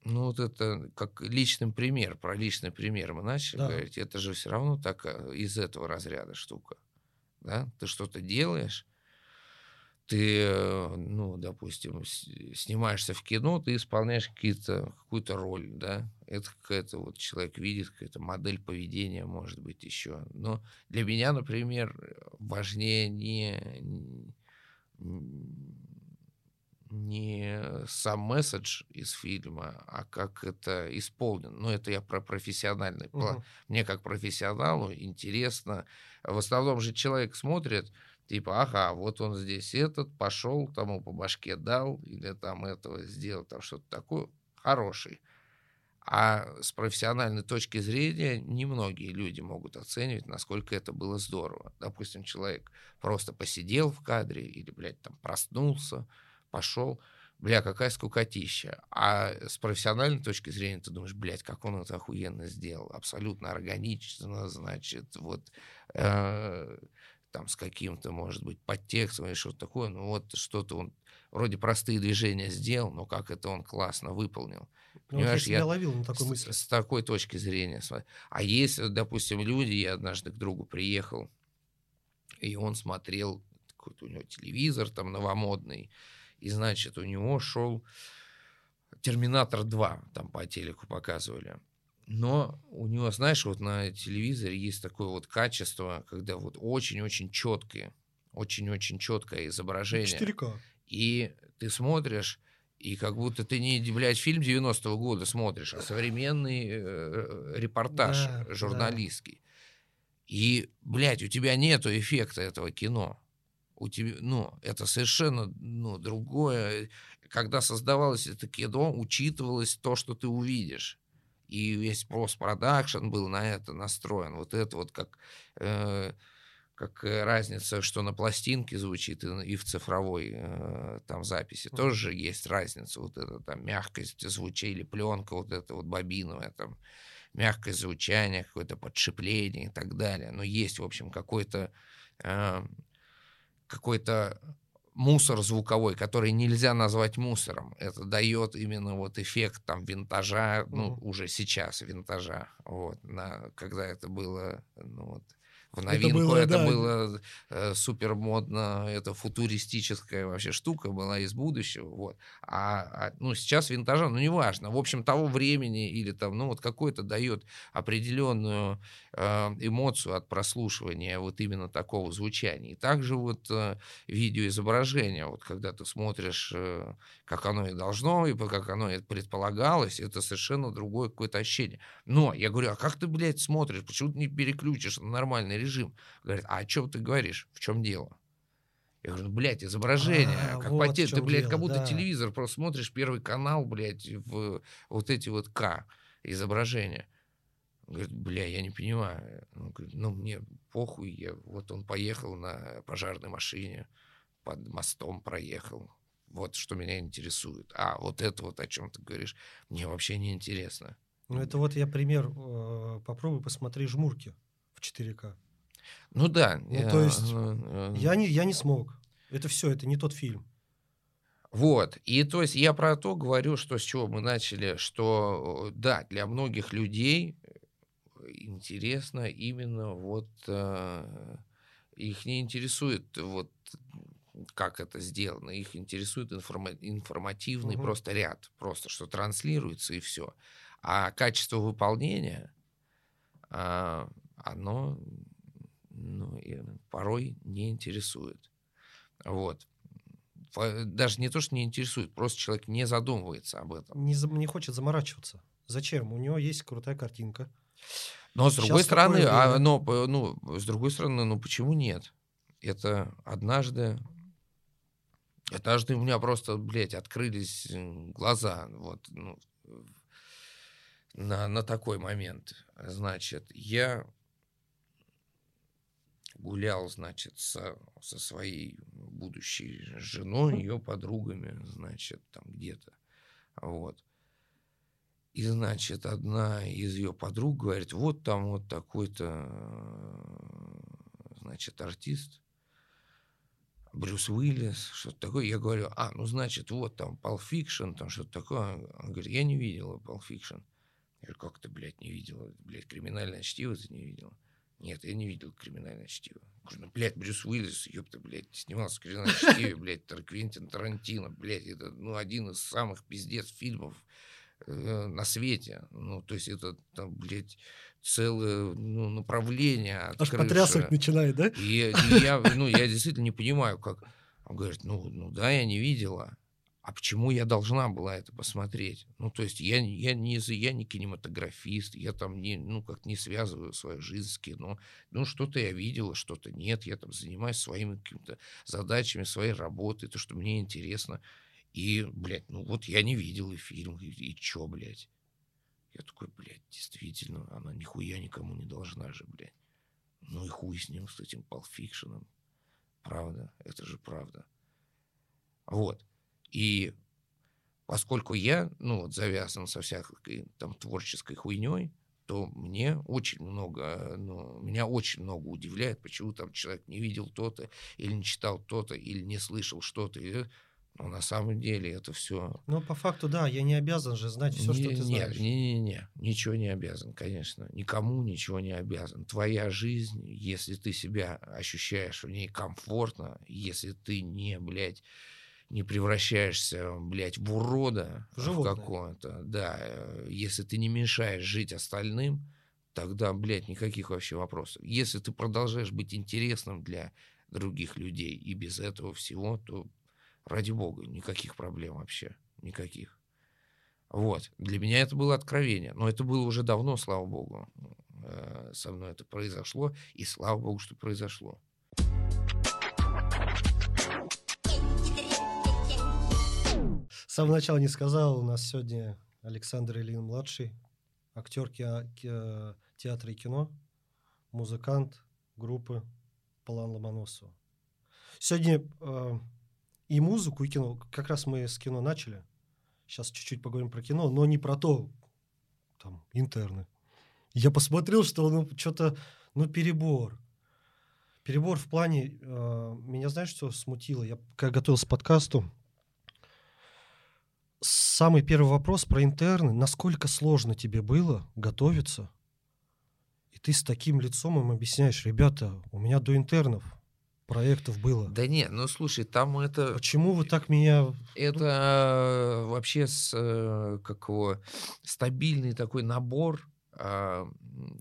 ну вот это как личный пример, про личный пример мы начали Да. говорить, это же все равно так э, из этого разряда штука. Да? Ты что-то делаешь, ты, э, ну, допустим, снимаешься в кино, ты исполняешь какие-то, какую-то роль, да, это какая-то вот человек видит, какая-то модель поведения, может быть, еще. Но для меня, например, важнее не, не сам месседж из фильма, а как это исполнено. Ну, это я про профессиональный план. Мгм. Мне как профессионалу интересно. В основном же человек смотрит, типа, ага, вот он здесь этот, пошел, тому по башке дал, или там этого сделал, там что-то такое. Хороший. А с профессиональной точки зрения немногие люди могут оценивать, насколько это было здорово. Допустим, человек просто посидел в кадре или, блядь, там проснулся, пошел, бля, какая скукотища. А с профессиональной точки зрения ты думаешь, блядь, как он это охуенно сделал. Абсолютно органично, значит, вот э, там с каким-то, может быть, подтекстом или что-то такое. Ну вот что-то он вроде простые движения сделал, но как это он классно выполнил. Ну, вот я Понимаешь, я ловил на такой с, мысли. с такой точки зрения. А есть, вот, допустим, люди, я однажды к другу приехал, и он смотрел, какой-то у него телевизор там новомодный, и, значит, у него шел «Терминатор 2», там по телеку показывали. Но у него, знаешь, вот на телевизоре есть такое вот качество, когда вот очень-очень четкое, очень-очень четкое изображение. 4К. И ты смотришь, и как будто ты не, блядь, фильм 90-го года смотришь, а современный э, репортаж Да, да. журналистский. И, блядь, у тебя нету эффекта этого кино. У тебя, ну, это совершенно, ну, другое. Когда создавалось это кино, учитывалось то, что ты увидишь. И весь постпродакшн был на это настроен. Вот это вот как, э, как э, разница, что на пластинке звучит и, и в цифровой э, там записи. Мгм. Тоже же есть разница. Вот эта там мягкость звучания или пленка вот эта вот бобиновая там мягкое звучание, какое-то подшипление и так далее. Но есть, в общем, какой-то э, какой-то мусор звуковой, который нельзя назвать мусором. Это дает именно вот эффект там винтажа, ну, Мгм. уже сейчас винтажа. Вот, на, когда это было, ну, вот, в Это новинку, было, это да. было э, супер модно, это футуристическая вообще штука была из будущего, вот. А, а, ну, сейчас винтажа, ну, неважно, в общем, того времени или там, ну, вот какой-то дает определенную э, эмоцию от прослушивания вот именно такого звучания. И также вот э, видеоизображение, вот когда ты смотришь, э, как оно и должно, и как оно и предполагалось, это совершенно другое какое-то ощущение. Но я говорю, а как ты, блядь, смотришь? Почему ты не переключишь на нормальный режим? Говорит, а о чем ты говоришь? В чем дело? Я говорю, ну, блядь, изображение. А, как вот по те- в Ты, блядь, дело, как будто да. телевизор просто смотришь первый канал, блядь, в вот эти вот К изображения. Говорит, бля, я не понимаю. Он говорит, ну, мне похуй, я, вот он поехал на пожарной машине, под мостом проехал. Вот что меня интересует. А вот это вот, о чем ты говоришь, мне вообще не интересно. Ну, это вот я пример. э, Попробуй посмотри «Жмурки» в 4К. Ну да. Ну, то есть э, э, Я не, я не смог. Это все, это не тот фильм. Вот. И то есть я про то говорю, что с чего мы начали, что э, да, для многих людей интересно именно вот э, их не интересует вот как это сделано, их интересует информа- информативный Мгм. просто ряд, просто что транслируется и все. А качество выполнения, а, оно ну, порой не интересует. Вот. Даже не то, что не интересует, просто человек не задумывается об этом. Не, за- не хочет заморачиваться. Зачем? У него есть крутая картинка. Но с другой Щас такое стороны, а, но, ну, с другой стороны, ну почему нет? Это однажды, однажды у меня просто, блядь, открылись глаза, вот, ну, на, на такой момент. Значит, я гулял, значит, со, со своей будущей женой, ее подругами, значит, там где-то, вот. И, значит, одна из ее подруг говорит, вот там вот такой-то, значит, артист, Брюс Уиллис, что-то такое. Я говорю, а, ну, значит, вот там Pulp Fiction, там что-то такое. Он говорит, я не видела Pulp Fiction. Я говорю, как ты, блядь, не видела? Блядь, криминальное чтиво ты не видела? Нет, я не видел криминальное чтиво. Я говорю, ну, блядь, Брюс Уиллис, ёпта, блядь, снимался в криминальном чтиве, блядь, Квентин Тарантино, блядь, это, ну, один из самых пиздец фильмов на свете. Ну, то есть это, там, блядь, целое ну, направление Аж потрясывать начинает, да? И, я- и я, ну, я действительно не понимаю, как... Он говорит, ну, ну да, я не видела. А почему я должна была это посмотреть? Ну, то есть я, не- я, не, я не кинематографист, я там не, ну, как не связываю свою жизнь с кино. Ну, что-то я видела, что-то нет. Я там занимаюсь своими какими-то задачами, своей работой, то, что мне интересно. И, блядь, ну вот я не видел и фильм, и, и чё, блядь? Я такой, блядь, действительно, она нихуя никому не должна же, блядь. Ну и хуй с ним, с этим Fiction. Правда, это же правда. Вот. И поскольку я, ну вот, завязан со всякой там творческой хуйней, то мне очень много, ну, меня очень много удивляет, почему там человек не видел то-то, или не читал то-то, или не слышал что-то. и- Но на самом деле это все Ну, по факту, да, я не обязан же знать все, что ты знаешь. Не-не-не, ничего не обязан, конечно. Никому ничего не обязан. Твоя жизнь, если ты себя ощущаешь в ней комфортно, если ты не, блядь, не превращаешься, блядь, в урода В в животное. какое-то, да, э, если ты не мешаешь жить остальным, тогда, блядь, никаких вообще вопросов. Если ты продолжаешь быть интересным для других людей и без этого всего, то ради бога, никаких проблем вообще, никаких. Вот. Для меня это было откровение. Но это было уже давно, слава богу. Э, Со мной это произошло. И слава богу, что произошло. С самого начала не сказал, у нас сегодня Александр Ильин-младший, актер ки- театра и кино, музыкант группы План Ломоносова. Сегодня э, и музыку, и кино. Как раз мы с кино начали. Сейчас чуть-чуть поговорим про кино, но не про то, там, интерны. Я посмотрел, что ну, что-то, ну, перебор. Перебор в плане, э, меня знаешь, что смутило? Я когда готовился к подкасту, самый первый вопрос про интерны. Насколько сложно тебе было готовиться? И ты с таким лицом им объясняешь, ребята, у меня до интернов проектов было. Да нет, ну слушай, там это... Почему вы так меня... Это э, вообще с, э, как его, стабильный такой набор а,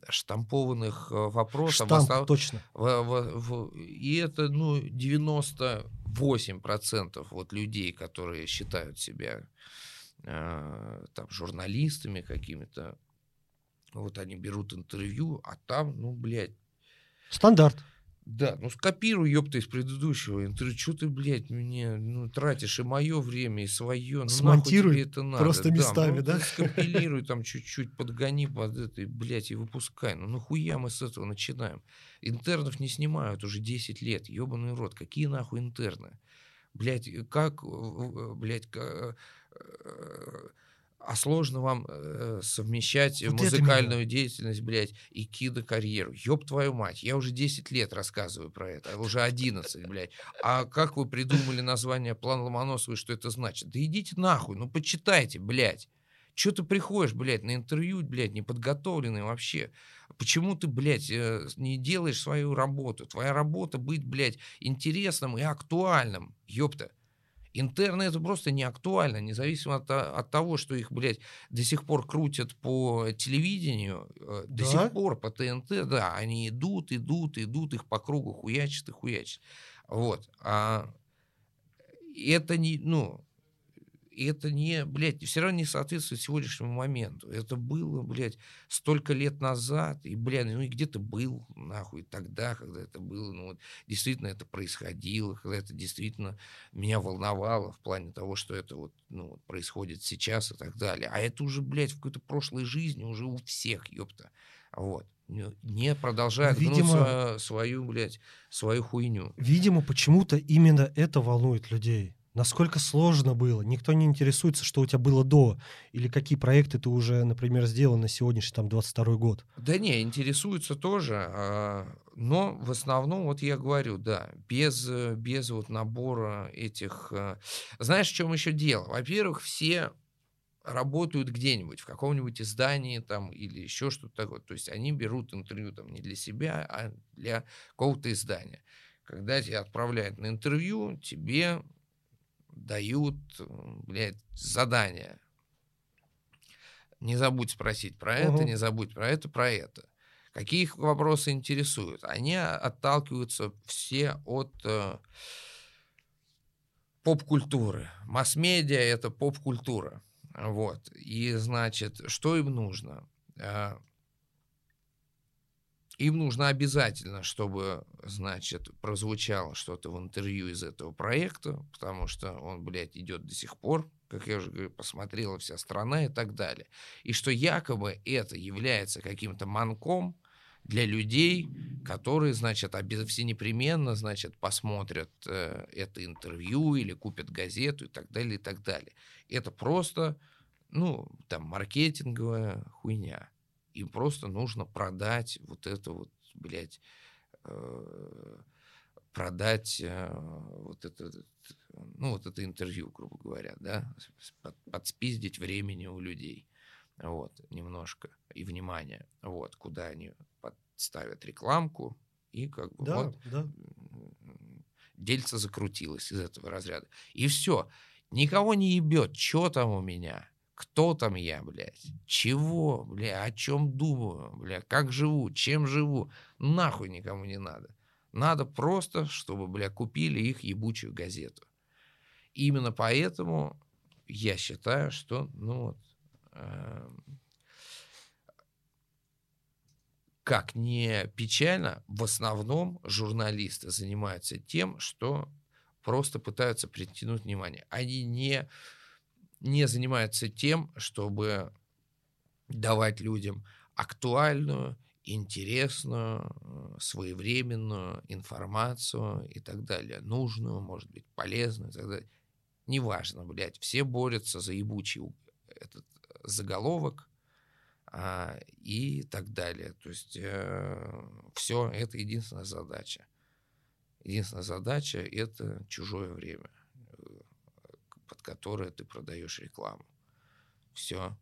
штампованных э, вопросов. Штамп, основ- точно. в- в- в- и это, ну, 98% вот людей, которые считают себя э, там журналистами какими-то, вот они берут интервью, а там, ну, блядь, Стандарт. Да, ну скопируй, ёпта, из предыдущего интервью. Что ты, блядь, мне ну, тратишь и мое время, и свое. Ну, Смонтируй нахуй тебе это надо. просто местами, ну, да? ты Скомпилируй <laughs> там чуть-чуть, подгони под это, и, блядь, и выпускай. Ну нахуя мы с этого начинаем? Интернов не снимают уже 10 лет, ебаный рот. Какие нахуй интерны? Блядь, как, э, э, блядь, ка- э, а сложно вам э, совмещать Вот музыкальную деятельность, блядь, и кинокарьеру. Ёб твою мать, я уже 10 лет рассказываю про это, а уже 11, блядь. А как вы придумали название «План Ломоносова» и что это значит? Да идите нахуй, ну почитайте, блядь. Че ты приходишь, блядь, на интервью, блядь, неподготовленный вообще? Почему ты, блядь, э, не делаешь свою работу? Твоя работа быть, блядь, интересным и актуальным, ёпта. Интерны это просто не актуально, независимо от, то- от того, что их, блядь, до сих пор крутят по телевидению, э, до Да? сих пор по ТНТ, да, они идут, идут, идут, их по кругу хуячат и хуячат. Вот. А это не, ну, это не, блядь, все равно не соответствует сегодняшнему моменту. Это было, блядь, столько лет назад, и, блядь, ну и где ты был, нахуй, тогда, когда это было, ну вот, действительно это происходило, когда это действительно меня волновало в плане того, что это вот, ну, вот происходит сейчас и так далее. А это уже, блядь, в какой-то прошлой жизни уже у всех, ёпта. Вот. Не- Не продолжают гнуть Видимо- свою, свою, блядь, свою хуйню. Видимо, почему-то именно это волнует людей. Насколько сложно было. Никто не интересуется, что у тебя было до. Или какие проекты ты уже, например, сделал на сегодняшний, там, 22 год. Да не, интересуются тоже, а, но в основном, вот я говорю, да, без, без вот набора этих... э, Знаешь, в чем еще дело? Во-первых, все работают где-нибудь, в каком-нибудь издании там или еще что-то такое. То есть они берут интервью там не для себя, а для какого-то издания. Когда тебя отправляют на интервью, тебе дают, э, блядь, задание. Не забудь спросить про это, Мгм. не забудь про это, про это. Какие их вопросы интересуют? Они отталкиваются все от э, поп-культуры. Масс-медиа — это поп-культура. Вот. И, значит, что им нужно? А, Им нужно обязательно, чтобы, значит, прозвучало что-то в интервью из этого проекта, потому что он, блядь, идет до сих пор, как я уже говорю, посмотрела вся страна и так далее. И что якобы это является каким-то манком для людей, которые, значит, все непременно, значит, посмотрят э, это интервью или купят газету и так далее, и так далее. Это просто, ну, там, маркетинговая хуйня. Им просто нужно продать вот это вот, блядь, э, продать э, вот это, ну, вот это интервью, грубо говоря, да, под- подспиздить времени у людей, вот, немножко, и внимание, вот, куда они подставят рекламку, и как бы Да, вот да. м, дельце закрутилось из этого разряда. И все. Никого не ебет, что там у меня, кто там я, блядь, чего, бля, о чем думаю, бля, как живу, чем живу. Нахуй никому не надо. Надо просто, чтобы, бля, купили их ебучую газету. Именно поэтому я считаю, что, ну вот, э, как не печально, в основном журналисты занимаются тем, что просто пытаются притянуть внимание. Они не, не занимаются тем, чтобы давать людям актуальную, интересную, своевременную информацию и так далее. Нужную, может быть, полезную и так далее. Неважно, блядь, все борются за ебучий этот заголовок, а, и так далее. То есть э, все это единственная задача. Единственная задача – это чужое время, э, под которое ты продаешь рекламу. Все.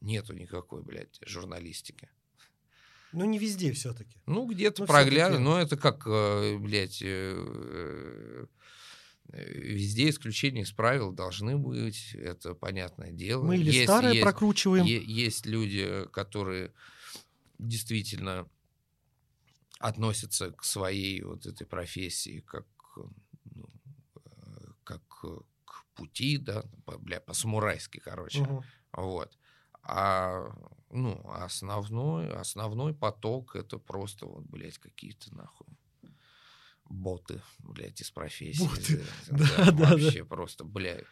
Нету никакой, блядь, журналистики. Ну, не везде все-таки. Ну, где-то ну, проглядываю, но это как, э, блядь, Э, везде исключения из правил должны быть, это понятное дело. Мы или есть, старое есть, прокручиваем. Есть люди, которые действительно относятся к своей вот этой профессии как, ну, э, как пути, да, по, бля, по-самурайски, короче. Угу. Вот. А ну, основной, основной поток это просто вот, блядь, какие-то нахуй боты, блядь, из профессии. Боты. <laughs> Да, да, да, вообще да. просто, блядь.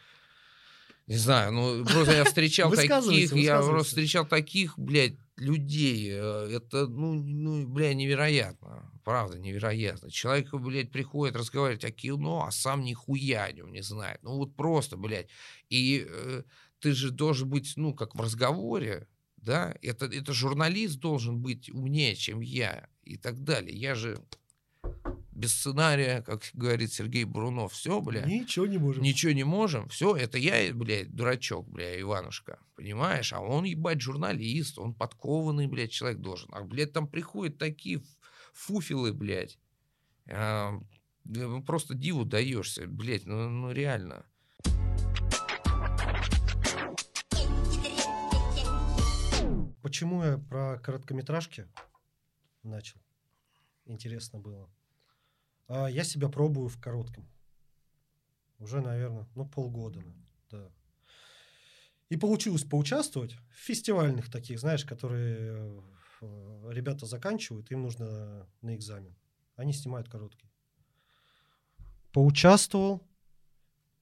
Не знаю, ну просто я встречал <laughs> таких, я просто встречал таких, блядь, людей. Э, это, ну, ну, бля, невероятно. Правда, невероятно. Человек, блядь, приходит разговаривать о кино, а сам нихуя о нем не знает. Ну вот просто, блядь. И э, ты же должен быть, ну, как в разговоре, да? Это, это журналист должен быть умнее, чем я и так далее. Я же без сценария, как говорит Сергей Бурунов, все, бля. Ничего не можем. Ничего не можем. Все, это я, блядь, дурачок, бля, Иванушка. Понимаешь? А он, ебать, журналист, он подкованный, блядь, человек должен. А, блядь, там приходят такие фуфелы, блядь. А, ну, просто диву даешься, блядь, ну, ну реально. Почему я про короткометражки начал? Интересно было. А я себя пробую в коротком. Уже, наверное, ну, полгода. Да. И получилось поучаствовать в фестивальных таких, знаешь, которые э, ребята заканчивают, им нужно на экзамен. Они снимают короткий. Поучаствовал,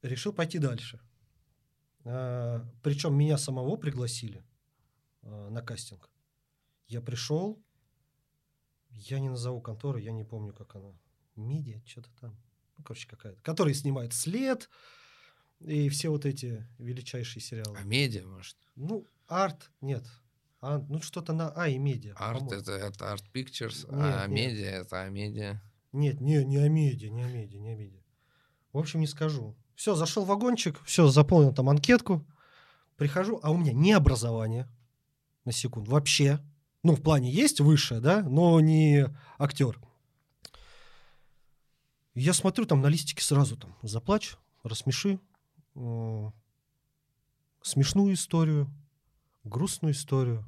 решил пойти дальше. А, причем меня самого пригласили а, на кастинг. Я пришел, я не назову контору, я не помню, как она медиа, что-то там. Ну, короче, какая-то. Которые снимают след и все вот эти величайшие сериалы. А медиа, может? Ну, арт, нет. А, ну, что-то на А и медиа. Арт это, это Art Pictures, нет, а нет. медиа это А медиа. Нет, не, не а медиа, не а медиа, не а медиа. В общем, не скажу. Все, зашел в вагончик, все, заполнил там анкетку. Прихожу, а у меня не образование, на секунду, вообще. Ну, в плане есть высшее, да, но не актер. Я смотрю там на листике сразу там заплачь, рассмеши, э, смешную историю, грустную историю.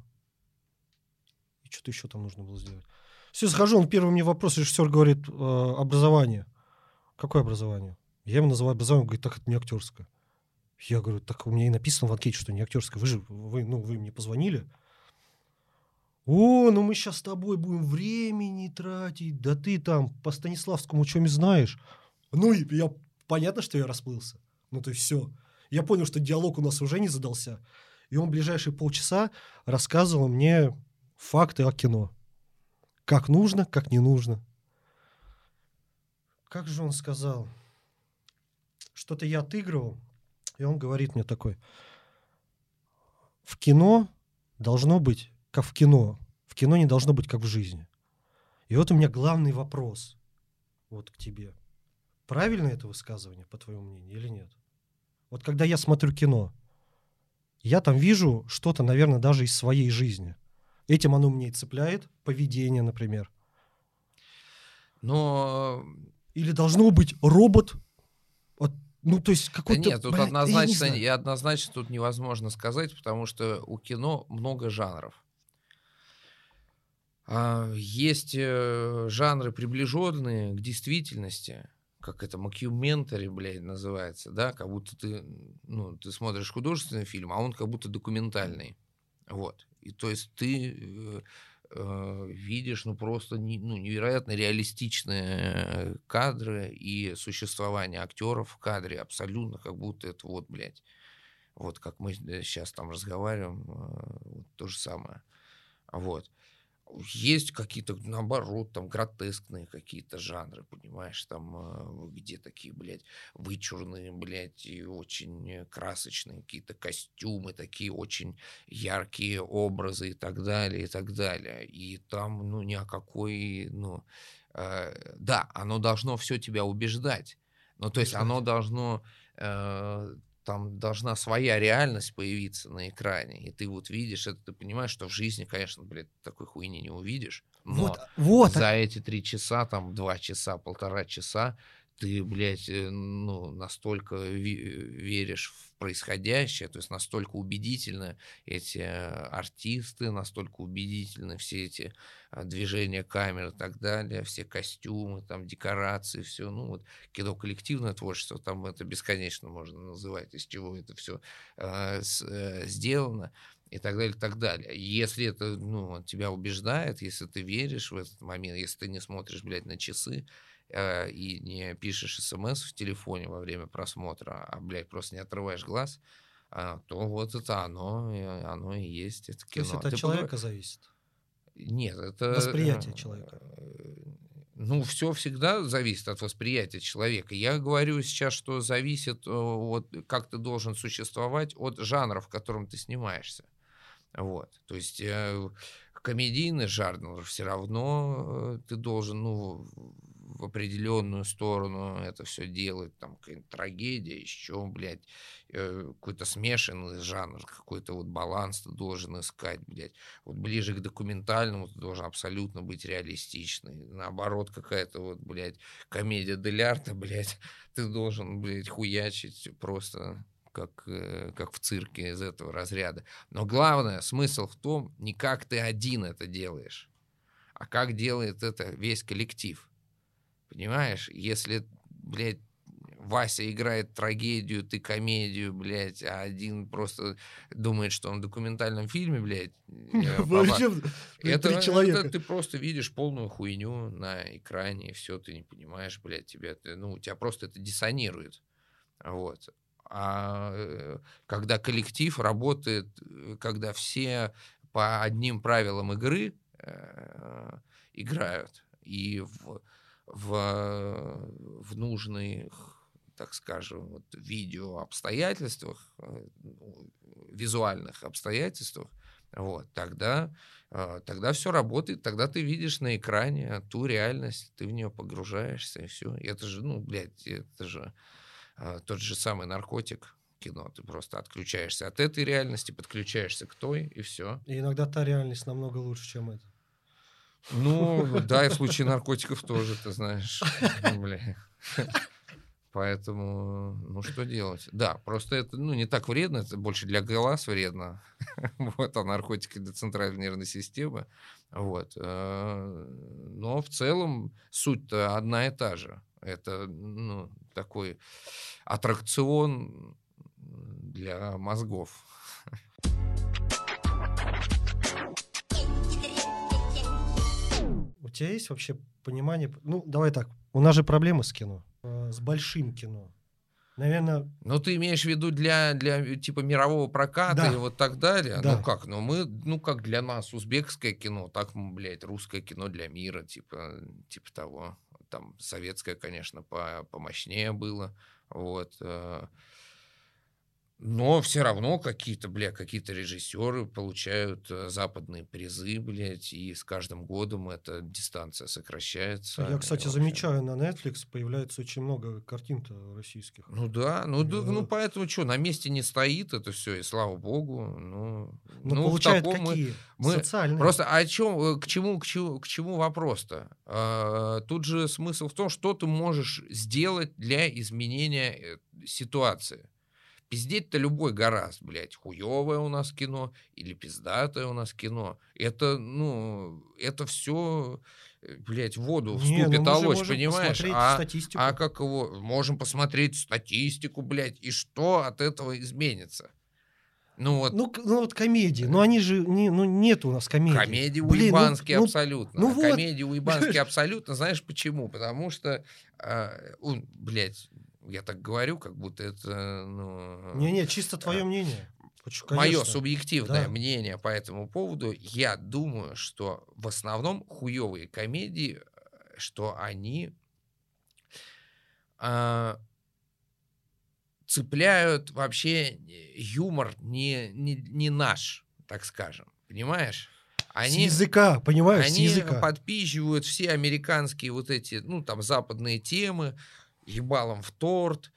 И что-то еще там нужно было сделать. Все, захожу, он первый мне вопрос, режиссер говорит, э, образование. Какое образование? Я ему называю образование, он говорит, так это не актерское. Я говорю, так у меня и написано в анкете, что не актерское. Вы же, вы, ну, вы мне позвонили, о, ну мы сейчас с тобой будем времени тратить, да ты там по Станиславскому что нибудь знаешь. Ну, и я, понятно, что я расплылся. Ну, то есть все. Я понял, что диалог у нас уже не задался. И он ближайшие полчаса рассказывал мне факты о кино. Как нужно, как не нужно. Как же он сказал? Что-то я отыгрывал, и он говорит мне такой. В кино должно быть как в кино. В кино не должно быть как в жизни. И вот у меня главный вопрос вот к тебе. Правильно это высказывание, по твоему мнению, или нет? Вот когда я смотрю кино, я там вижу что-то, наверное, даже из своей жизни. Этим оно мне и цепляет, поведение, например. Но Или должно быть робот? от- ну, то есть Да какой-то... нет, тут блядь, не однозначно, знаю. и однозначно тут невозможно сказать, потому что у кино много жанров. А, Есть э, жанры, приближенные к действительности, как это макюментари, блядь, называется, да, как будто ты, ну, ты смотришь художественный фильм, а он как будто документальный. Вот. И то есть ты э, э, видишь, ну, просто не- ну, невероятно реалистичные э, кадры и существование актеров в кадре абсолютно как будто это вот, блядь, вот как мы сейчас там разговариваем, э, то же самое. Вот. Есть какие-то, наоборот, там гротескные какие-то жанры, понимаешь, там, э, где такие, блядь, вычурные, блядь, и очень э, красочные какие-то костюмы, такие очень яркие образы и так далее, и так далее. И там, ну, ни о какой, ну, э, да, оно должно все тебя убеждать. Ну, то есть оно должно, э, там должна своя реальность появиться на экране, и ты вот видишь это, ты понимаешь, что в жизни, конечно, блядь, такой хуйни не увидишь, но Вот, вот, за эти три часа, там, два часа, полтора часа, ты, блядь, э, ну, настолько веришь в происходящее, то есть настолько убедительны эти э, артисты, настолько убедительны все эти а, движения камер и так далее, все костюмы, там, декорации, все, ну, вот, кино коллективное творчество, там это бесконечно можно называть, из чего это все сделано и так далее, и так далее. Если это, ну, тебя убеждает, если ты веришь в этот момент, если ты не смотришь, блядь, на часы, э, и не пишешь смс в телефоне во время просмотра, а, блядь, просто не отрываешь глаз, а, то вот это оно, оно и есть, это то есть кино. это от Ты человека поговор- зависит. Нет, это... Восприятие э, человека. Ну, все всегда зависит от восприятия человека. Я говорю сейчас, что зависит э, от, как ты должен существовать от жанра, в котором ты снимаешься. Вот. То есть комедийный жанр все равно ты должен, ну, в определенную сторону это все делать, там какая-нибудь трагедия, еще, блядь, э, какой-то смешанный жанр, какой-то вот баланс ты должен искать, блядь. Вот ближе к документальному ты должен абсолютно быть реалистичный. Наоборот, какая-то вот, блядь, комедия дель арта, <laughs> блядь, ты должен, блядь, хуячить просто как, э, как в цирке из этого разряда. Но главное, смысл в том, не как ты один это делаешь, а как делает это весь коллектив. Понимаешь? Если, блядь, Вася играет трагедию, ты комедию, блядь, а один просто думает, что он в документальном фильме, блядь, <laughs> э, это, это ты просто видишь полную хуйню на экране, и все, ты не понимаешь, блядь, тебя, ты- ну, у тебя просто это диссонирует. Вот. А э, когда коллектив работает, э, когда все по одним правилам игры э, играют, и в, в, в нужных, так скажем, вот, видео обстоятельствах, э, ну, визуальных обстоятельствах, вот, тогда, э, тогда все работает, тогда ты видишь на экране ту реальность, ты в нее погружаешься, и все. И это же, ну, блядь, это же э, тот же самый наркотик кино. Ты просто отключаешься от этой реальности, подключаешься к той, и все. И иногда та реальность намного лучше, чем это. Ну, да, и в случае наркотиков тоже, ты знаешь. Бля. Поэтому, ну, что делать? Да, просто это, ну, не так вредно, это больше для глаз вредно. <laughs> Вот, а наркотики для центральной нервной системы. Вот. э, Но в целом суть-то одна и та же. Это, ну, такой аттракцион для мозгов. У тебя есть вообще понимание? Ну, давай так. У нас же проблемы с кино. э, С большим кино. Наверное, Ну, ты имеешь в виду для, для э, типа мирового проката Да. и вот так далее? Да. Ну как? Ну мы, ну как для нас узбекское кино, так, блядь, русское кино для мира, типа, типа того. Там советское, конечно, по, помощнее было. Вот. Э. Но все равно какие-то, бля, какие-то режиссеры получают э, западные призы, блядь, и с каждым годом эта дистанция сокращается. Я, кстати, И, в общем, замечаю, на Netflix появляется очень много картин-то российских. Ну да, ну, да, ну Э. поэтому что, на месте не стоит это все, и слава богу. Ну, Но ну, в получают таком мы- какие? мы Социальные. Просто о чем, к чему, к чему, к чему вопрос-то? А, Тут же смысл в том, что ты можешь сделать для изменения э, ситуации. Пиздеть-то любой гораст, блядь, хуевое у нас кино или пиздатое у нас кино. Это, ну, это все, блядь, в воду Не, ну вступит алочь, можем понимаешь? А, статистику. а как его, можем посмотреть статистику, блядь, и что от этого изменится? Ну вот, Ну, ну вот комедии, но они же, не, ну нет у нас комедий. Комедии Блин, ну- уебанские ну, абсолютно. ну вот. Комедии уебанские <laughs> абсолютно. Знаешь почему? Потому что, он, блядь, я так говорю, как будто это, ну... Не-не, чисто твое мнение. Почему, Мое конечно. субъективное Да. мнение по этому поводу, я думаю, что в основном хуевые комедии, э, что они а, цепляют вообще э, юмор не, не, не наш, так скажем. Понимаешь? С языка, понимаешь, с они языка. подпизживают все американские вот эти, ну, там, западные темы, ебалом в торт,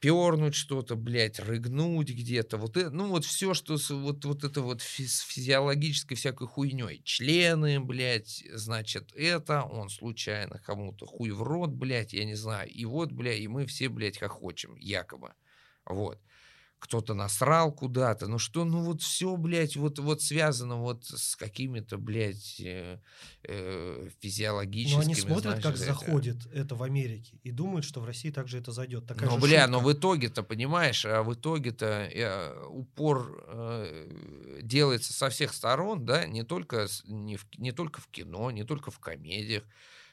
пернуть что-то, блядь, рыгнуть где-то. Вот это, ну, вот все, что с, вот, вот это вот с физиологической всякой хуйней. Члены, блядь, значит, это, он случайно кому-то хуй в рот, блядь, я не знаю. И вот, блядь, и мы все, блядь, хохочем, якобы. Вот. Кто-то насрал куда-то. Ну что, ну вот все, блядь, вот, вот связано вот с какими-то, блядь, э, э, физиологическими... Но они смотрят, знаешь, как это- заходит это в Америке, и думают, что в России также это зайдет. Такая Ну, бля, шутка. но в итоге-то, понимаешь, а в итоге-то э, упор э, делается со всех сторон, да, не только, не, в- не только в кино, не только в комедиях,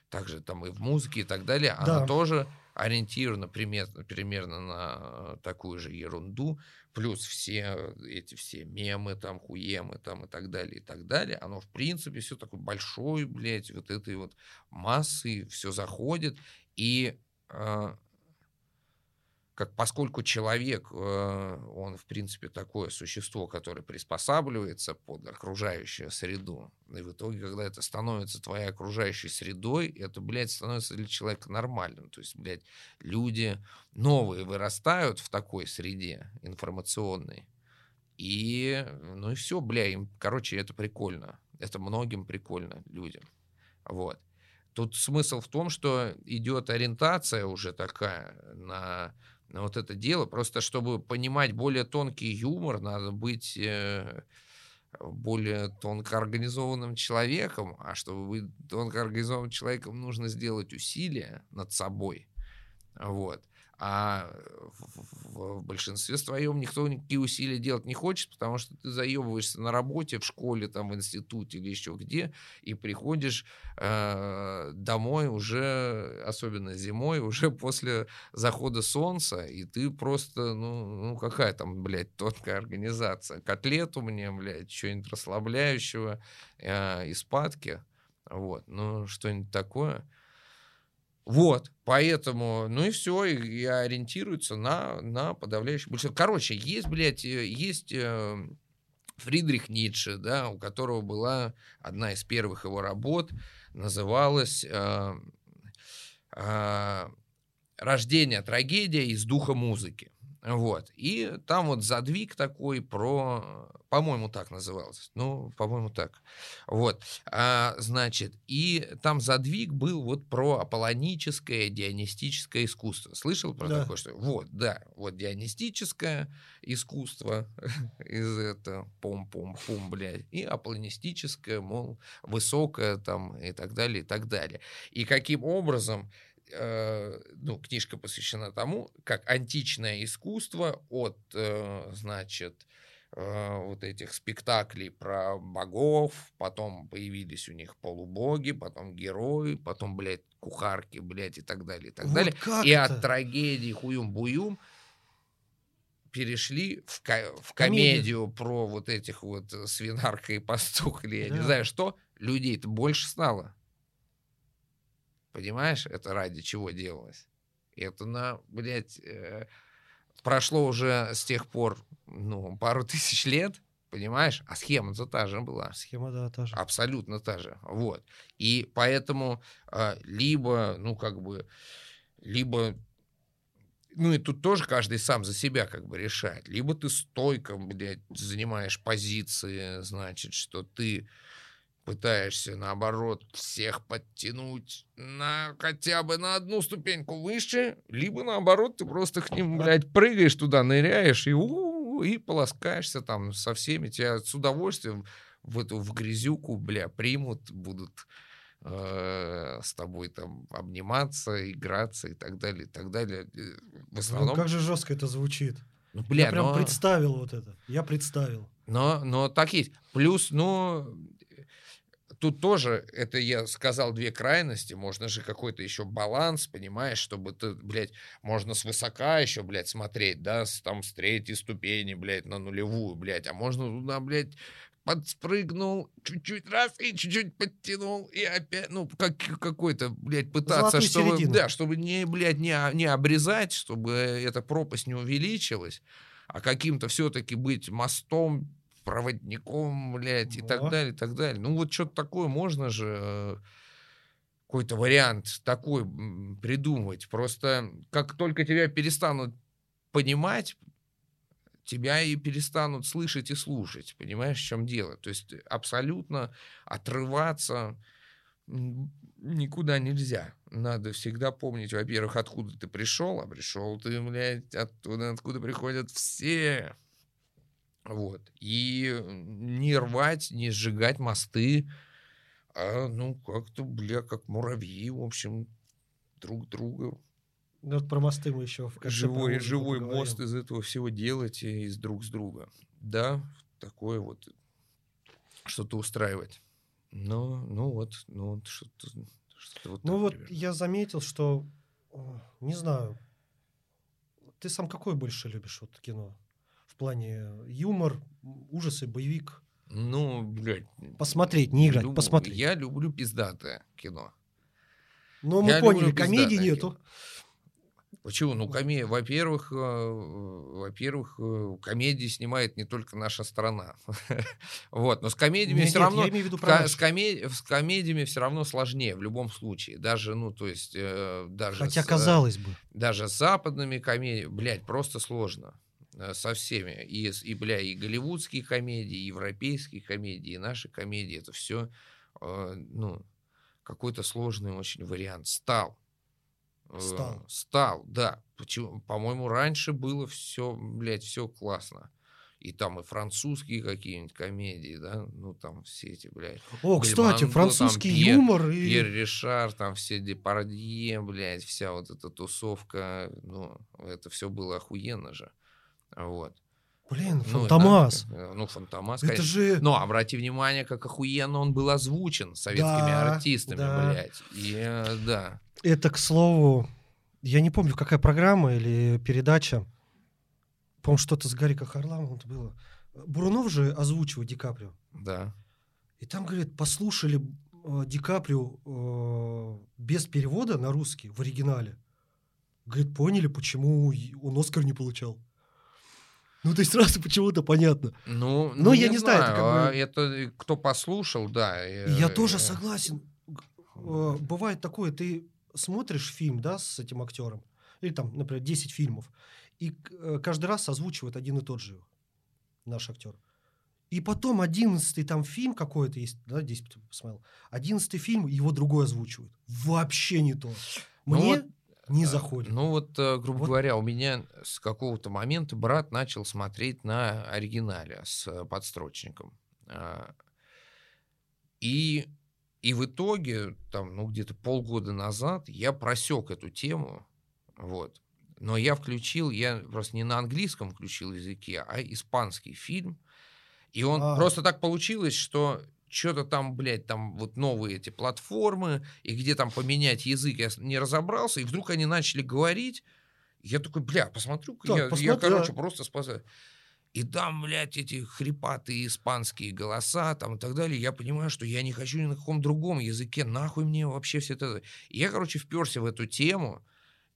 также там и в музыке и так далее. Она Да. тоже ориентирована примерно, примерно на такую же ерунду, плюс все эти все мемы, там, хуемы, там, и так далее, и так далее. Оно, в принципе, все такое большое, блядь, вот этой вот массы, все заходит, и а, как поскольку человек, э, он, в принципе, такое существо, которое приспосабливается под окружающую среду, и в итоге, когда это становится твоей окружающей средой, это, блядь, становится для человека нормальным. То есть, блядь, люди новые вырастают в такой среде информационной, и, ну и все, бля, им, короче, это прикольно. Это многим прикольно людям. Вот. Тут смысл в том, что идет ориентация уже такая на, на вот это дело. Просто чтобы понимать более тонкий юмор, надо быть э, более тонко организованным человеком. А чтобы быть тонко организованным человеком, нужно сделать усилия над собой. Вот. А в, в- в большинстве своем никто никакие усилия делать не хочет, потому что ты заебываешься на работе, в школе, там, в институте или еще где, и приходишь э, домой уже, особенно зимой, <laughs> уже после захода солнца, и ты просто, ну, ну какая там, блядь, тонкая организация. Котлету мне, блядь, что-нибудь расслабляющего, э, и спадки, вот, ну, что-нибудь такое. Вот, поэтому, ну и все, и, и ориентируется на, на подавляющее большинство. Короче, есть, блядь, э, есть э, Фридрих Ницше, да, у которого была одна из первых его работ, называлась э, э, «Рождение трагедия из духа музыки». Вот. И там вот задвиг такой про... По-моему, так назывался. Ну, по-моему, так. Вот. А, значит, и там задвиг был вот про аполлоническое, дионистическое искусство. Слышал про Да. такое? Что... Вот, да. Вот дионистическое искусство <laughs> из этого пум-пум-пум, блядь. И аполлонистическое, мол, высокое там и так далее, и так далее. И каким образом э, ну, книжка посвящена тому, как античное искусство от, э, значит, э, вот этих спектаклей про богов, потом появились у них полубоги, потом герои, потом, блядь, кухарки, блядь, и так далее, и так Вот далее. И это? от трагедии хуюм-буюм перешли в, ко- в Комедию. комедию про вот этих вот свинарка и пастух, или я не Да. знаю что, людей-то больше стало. Понимаешь, это ради чего делалось? Это на, блядь, э, прошло уже с тех пор, ну, пару <laughs> тысяч лет, понимаешь? А схема-то та же была. Схема, да, та же. Абсолютно та же. Вот. И поэтому э, либо, ну, как бы, либо ну и тут тоже каждый сам за себя как бы решает. Либо ты стойко, блядь, занимаешь позиции, значит, что ты пытаешься, наоборот, всех подтянуть на хотя бы на одну ступеньку выше, либо, наоборот, ты просто к ним, блядь, прыгаешь туда, ныряешь и, у -у -у, и полоскаешься там со всеми. Тебя с удовольствием в эту в грязюку, бля, примут, будут э, с тобой там обниматься, играться и так далее, и так далее. Э, в основном... Ну, как же жестко это звучит. Ну, бля, Я прям но... представил вот это. Я представил. Но, но так есть. Плюс, ну, тут тоже, это я сказал две крайности, можно же какой-то еще баланс, понимаешь, чтобы ты, блядь, можно свысока еще, блядь, смотреть, да, с, там с третьей ступени, блядь, на нулевую, блядь, а можно туда, блядь, подспрыгнул, чуть-чуть раз и чуть-чуть подтянул, и опять, ну, как какой-то, блядь, пытаться, Золотую чтобы, середину. да, чтобы не, блядь, не, о- не обрезать, чтобы эта пропасть не увеличилась, а каким-то все-таки быть мостом, проводником, блядь, и так далее, и так далее. Ну, вот что-то такое можно же, э, какой-то вариант такой придумать. Просто как только тебя перестанут понимать, тебя и перестанут слышать и слушать. Понимаешь, в чем дело? То есть абсолютно отрываться никуда нельзя. Надо всегда помнить, во-первых, откуда ты пришел, а пришел ты, блядь, оттуда, откуда приходят все. Вот. И не рвать, не сжигать мосты, а, ну, как-то, бля, как муравьи, в общем, друг друга Ну, вот про мосты мы еще в живой, живой поговорим. мост из этого всего делать и из друг с друга. Да, такое вот что-то устраивать. Ну, ну вот, ну вот что-то, что-то вот Ну так вот примерно. я заметил, что, не знаю, ты сам какой больше любишь вот кино? В плане юмор, ужасы, боевик? Ну, блядь. Посмотреть, не играть, люб- посмотреть. Я люблю пиздатое кино. Но мы я поняли, комедии нету. Почему? Ну, коме... во-первых, э, во-первых, э, комедии снимает не только наша страна. <laughs> вот, но с комедиями Нет, все нет, равно виду с, коме- с комедиями все равно сложнее в любом случае. Даже, ну, то есть, э, даже, Хотя, с, казалось бы. даже с западными комедиями, блядь, просто сложно. Э, Со всеми. И, и, бля, и голливудские комедии, и европейские комедии, и наши комедии. Это все, ну, какой-то сложный очень вариант. Стал. Э, Стал. Стал, да. Почему? По-моему, раньше было все, блядь, все классно. И там и французские какие-нибудь комедии, да, ну там все эти, блядь, О, кстати, Бельмондо, там французский Пьер- юмор и... Пьер Ришар, там все Депардье, блядь, вся вот эта тусовка, ну, это все было охуенно же. Вот. Блин, Ну, Фантомас. да, э, ну, Фантомас, Это конечно. же... Но обрати внимание, как охуенно он был озвучен советскими Да, артистами, да. блядь. И, э, да. Это, к слову, я не помню, какая программа или передача. По-моему, что-то с Гариком Харламовым было. Бурунов же озвучивает Ди Каприо. Да. И там, говорит, послушали э, Ди Каприо э, без перевода на русский в оригинале. Говорит, поняли, почему он Оскар не получал. Ну, то есть сразу почему-то понятно. Ну, Ну, я не знаю, это как а бы- это э, кто послушал, да. Я э, тоже э, согласен. Бывает такое, ты смотришь фильм, да, с этим актером, или там, например, 10 фильмов, и э, каждый раз озвучивает один и тот же наш актер. И потом одиннадцатый там фильм какой-то есть, да, 10 ты посмотрел, одиннадцатый фильм, его другой озвучивает. Вообще не то. Ну Мне вот, не заходит. Ну вот, э, грубо Вот. говоря, у меня с какого-то момента брат начал смотреть на оригинале с э, подстрочником. А, И, и в итоге, там, ну, где-то полгода назад я просек эту тему, вот. Но я включил, я просто не на английском включил языке, а испанский фильм. И он А. просто так получилось, что что-то там, блядь, там вот новые эти платформы, и где там поменять язык, я не разобрался, и вдруг они начали говорить. Я такой, бля, посмотрю-ка, Так, я, я, посмотри, короче, да. просто спасаю. И там, блядь, эти хрипатые испанские голоса там и так далее. Я понимаю, что я не хочу ни на каком другом языке. Нахуй мне вообще все это. И я, короче, вперся в эту тему.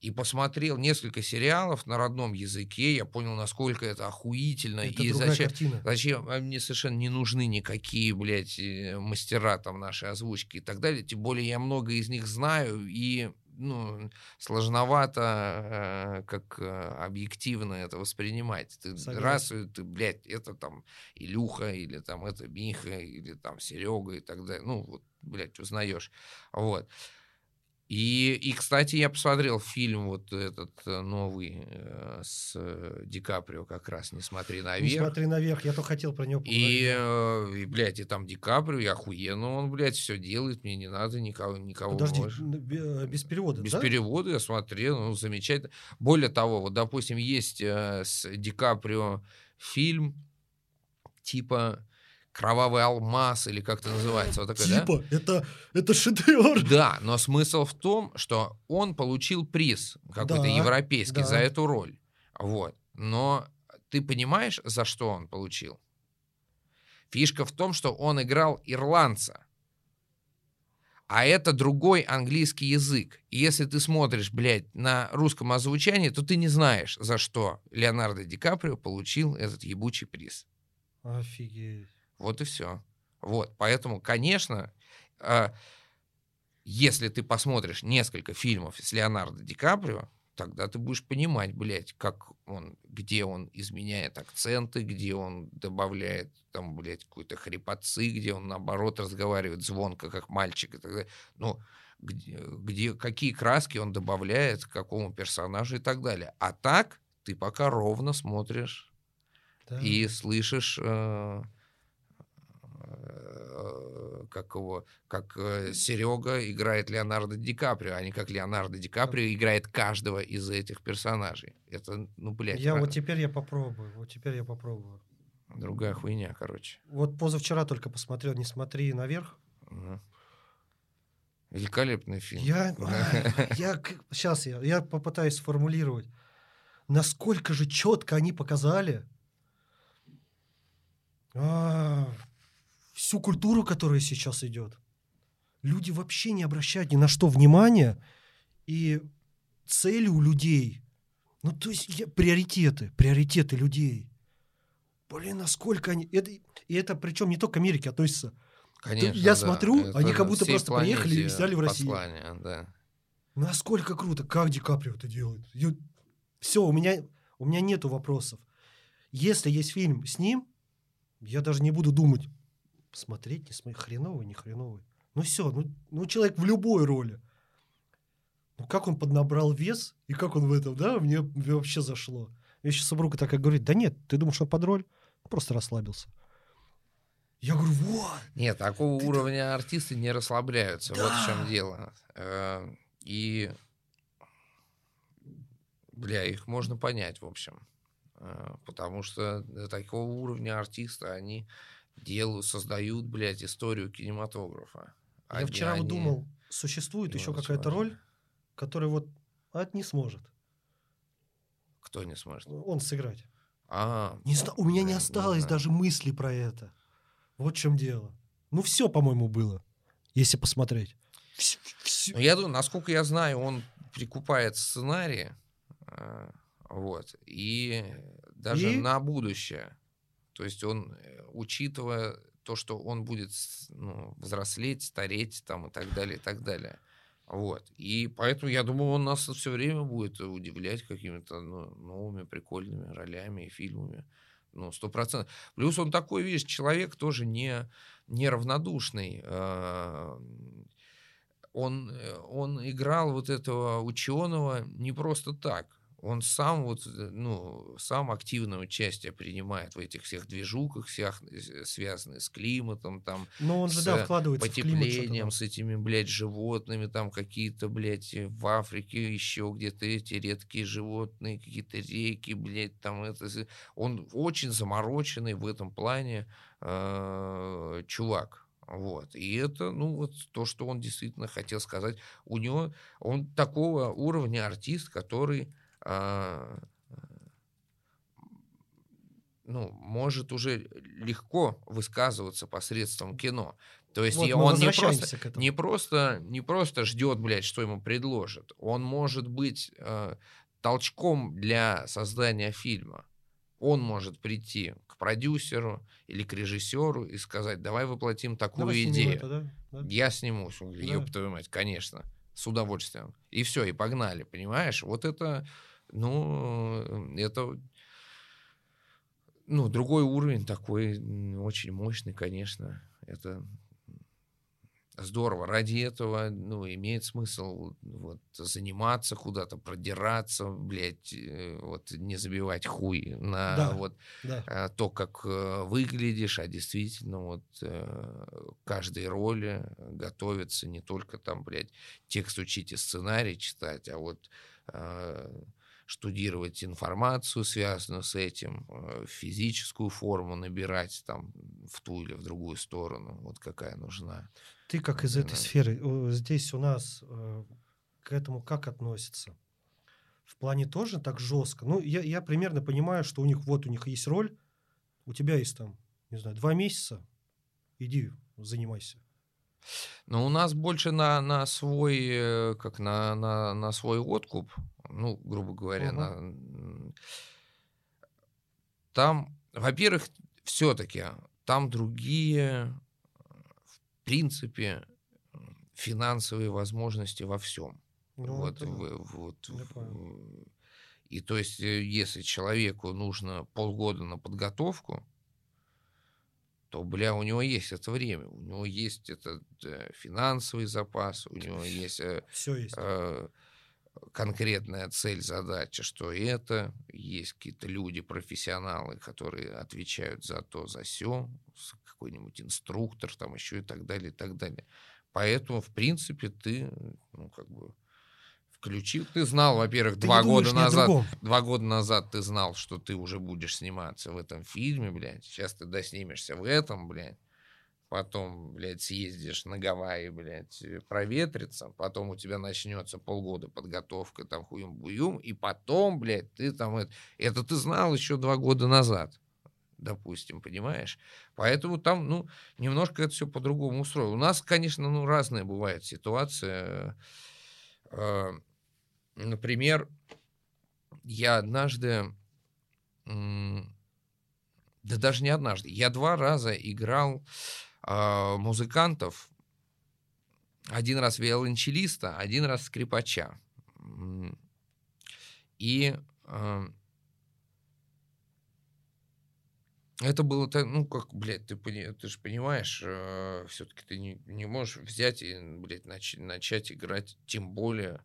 И посмотрел несколько сериалов на родном языке, я понял, насколько это охуительно. Это и другая зачем, картина. зачем а мне совершенно не нужны никакие, блядь, э, мастера там нашей озвучки и так далее. Тем более я много из них знаю, и ну, сложновато э, как э, объективно это воспринимать. Ты Согласен. раз, ты, блядь, это там Илюха, или там это Миха, или там Серега и так далее. Ну, вот, блядь, узнаешь. Вот. И, и, кстати, я посмотрел фильм вот этот э, новый э, с э, Ди Каприо как раз «Не смотри Не наверх». смотри наверх, я то хотел про него И, поговорить. э, и, блядь, и там Ди Каприо, и охуенно он, блядь, все делает, мне не надо никого, никого Подожди, больше. без перевода, Без да? перевода я смотрел, ну, замечательно. Более того, вот, допустим, есть с Ди Каприо фильм типа «Кровавый алмаз» или как это называется, вот такой, да? Типа, это, это шедевр. Да, но смысл в том, что он получил приз какой-то Да, европейский да. за эту роль. Вот. Но ты понимаешь, за что он получил? Фишка в том, что он играл ирландца. А это другой английский язык. И если ты смотришь, блядь, на русском озвучании, то ты не знаешь, за что Леонардо Ди Каприо получил этот ебучий приз. Офигеть. Вот и все. Вот, поэтому, конечно, а, если ты посмотришь несколько фильмов с Леонардо Ди Каприо, тогда ты будешь понимать, блядь, как он, где он изменяет акценты, где он добавляет там, блядь, какой-то хрипотцы, где он, наоборот, разговаривает звонко, как мальчик и так далее. Ну, где, где- какие краски он добавляет к какому персонажу и так далее. А так ты пока ровно смотришь Да. и слышишь, э, э, как его, как Серега играет Леонардо Ди Каприо, а не как Леонардо Ди Каприо играет каждого из этих персонажей. Это, ну, блядь, Я ра- вот теперь я попробую, вот теперь я попробую. другая хуйня, короче. Вот позавчера только посмотрел «Не смотри наверх». Мгм. Великолепный фильм. Я, <laughs> я сейчас я, я попытаюсь сформулировать, насколько же четко они показали а, всю культуру, которая сейчас идет. Люди вообще не обращают ни на что внимания, и цели у людей, ну то есть я- приоритеты, приоритеты людей. Блин, насколько они... Это, и это причем не только к Америке относится. Конечно, я да. смотрю, Это они как будто просто приехали и сняли в России. послание, да. Насколько круто, как Ди Каприо это делает. Все, у меня, у меня нету вопросов. Если есть фильм с ним, я даже не буду думать, смотреть, не смотреть, хреновый, не хреновый. Ну все, ну, ну человек в любой роли. Ну как он поднабрал вес, и как он в этом, да, мне вообще зашло. Я сейчас супруга такая говорит, да нет, ты думаешь, он под роль? Просто расслабился. Я говорю, вот. Нет, такого Ты- уровня артисты не расслабляются. Вот в Да. чем дело. Э, И, бля, их можно понять, в общем. Э, Потому что до такого уровня артиста они делают, создают, блядь, историю кинематографа. Я Они- вчера они думал, существует еще какая-то роль, которая вот а, не сможет Кто не сможет? он сыграть. А, Не зна- у меня не не осталось знаю. даже мысли про это. Вот в чем дело. Ну, все, по-моему, было, если посмотреть. Всё- всё. Ну, я думаю, насколько я знаю, он прикупает сценарии, э, вот, и даже И? на будущее. То есть он, э, учитывая то, что он будет ну, взрослеть, стареть там и так далее, и так далее. Вот. И поэтому я думаю, он нас все время будет удивлять какими-то ну, новыми прикольными ролями и фильмами. Ну, сто процентов. Плюс он такой, видишь, человек тоже не, неравнодушный. э, он, э, он играл вот этого ученого не просто так. Он сам вот, э, ну, сам активное участие принимает в этих всех движуках, всех, э, связанных с климатом, там, Но он же, с, да, вкладывается в потеплением, там. с этими, блядь, животными, там какие-то, блядь, в Африке еще где-то эти редкие животные, какие-то реки, блядь, там это... Он очень замороченный в этом плане э, чувак. Вот. И это, ну, вот то, что он действительно хотел сказать. У него, он такого уровня артист, который ну, может уже легко высказываться посредством кино. То есть Вот он не просто, не просто, не просто ждет, блядь, что ему предложат. Он может быть э, толчком для создания фильма. Он может прийти к продюсеру или к режиссеру и сказать, давай воплотим такую Давай идею. это, да? Да. Я снимусь. Да. ёб твою мать, конечно. С удовольствием. И все, и погнали, понимаешь? Вот это, ну, это, ну, другой уровень такой, очень мощный, конечно. Это здорово. Ради этого, ну, имеет смысл вот заниматься куда-то, продираться, блядь, э, вот не забивать хуй на Да. вот Да. а, то, как э, выглядишь, а действительно вот э, каждой роли готовиться не только там, блядь, текст учить и сценарий читать, а вот э, штудировать информацию, связанную с этим, э, физическую форму набирать там в ту или в другую сторону, вот какая нужна. Ты как из этой сферы, здесь у нас э, к этому как относится? В плане тоже так жестко? Ну, я, я примерно понимаю, что у них вот у них есть роль, у тебя есть там, не знаю, два месяца, иди занимайся. Но у нас больше на, на свой, э, как на, на, на свой откуп, ну, грубо говоря, Мгм. на, там, во-первых, все-таки там другие, в принципе, финансовые возможности во всем. Ну, вот, в- вот, в- и то есть, э, если человеку нужно полгода на подготовку, то, бля, у него есть это время, у него есть этот э, финансовый запас, у него есть э, Все есть. э, конкретная цель, задача, что это, есть какие-то люди, профессионалы, которые отвечают за то, за все, какой-нибудь инструктор, там еще и так далее, и так далее. Поэтому, в принципе, ты, ну, как бы, включил. Ты знал, во-первых, Ты два года назад, два года назад ты знал, что ты уже будешь сниматься в этом фильме, блядь. Сейчас ты доснимешься в этом, блядь. Потом, блядь, съездишь на Гавайи, блядь, э, проветриться. Потом у тебя начнется полгода подготовка, там, хуем-буем. И потом, блядь, ты там... Это, это ты знал еще два года назад, допустим, понимаешь? Поэтому там, ну, немножко это все по-другому устроено. У нас, конечно, ну, разная бывает ситуация. Э, Например, я однажды, да даже не однажды, я два раза играл а, музыкантов, один раз виолончелиста, один раз скрипача. И а, это было, ну, как, блядь, ты, ты же понимаешь, все-таки ты не, не можешь взять и, блядь, нач- начать играть, тем более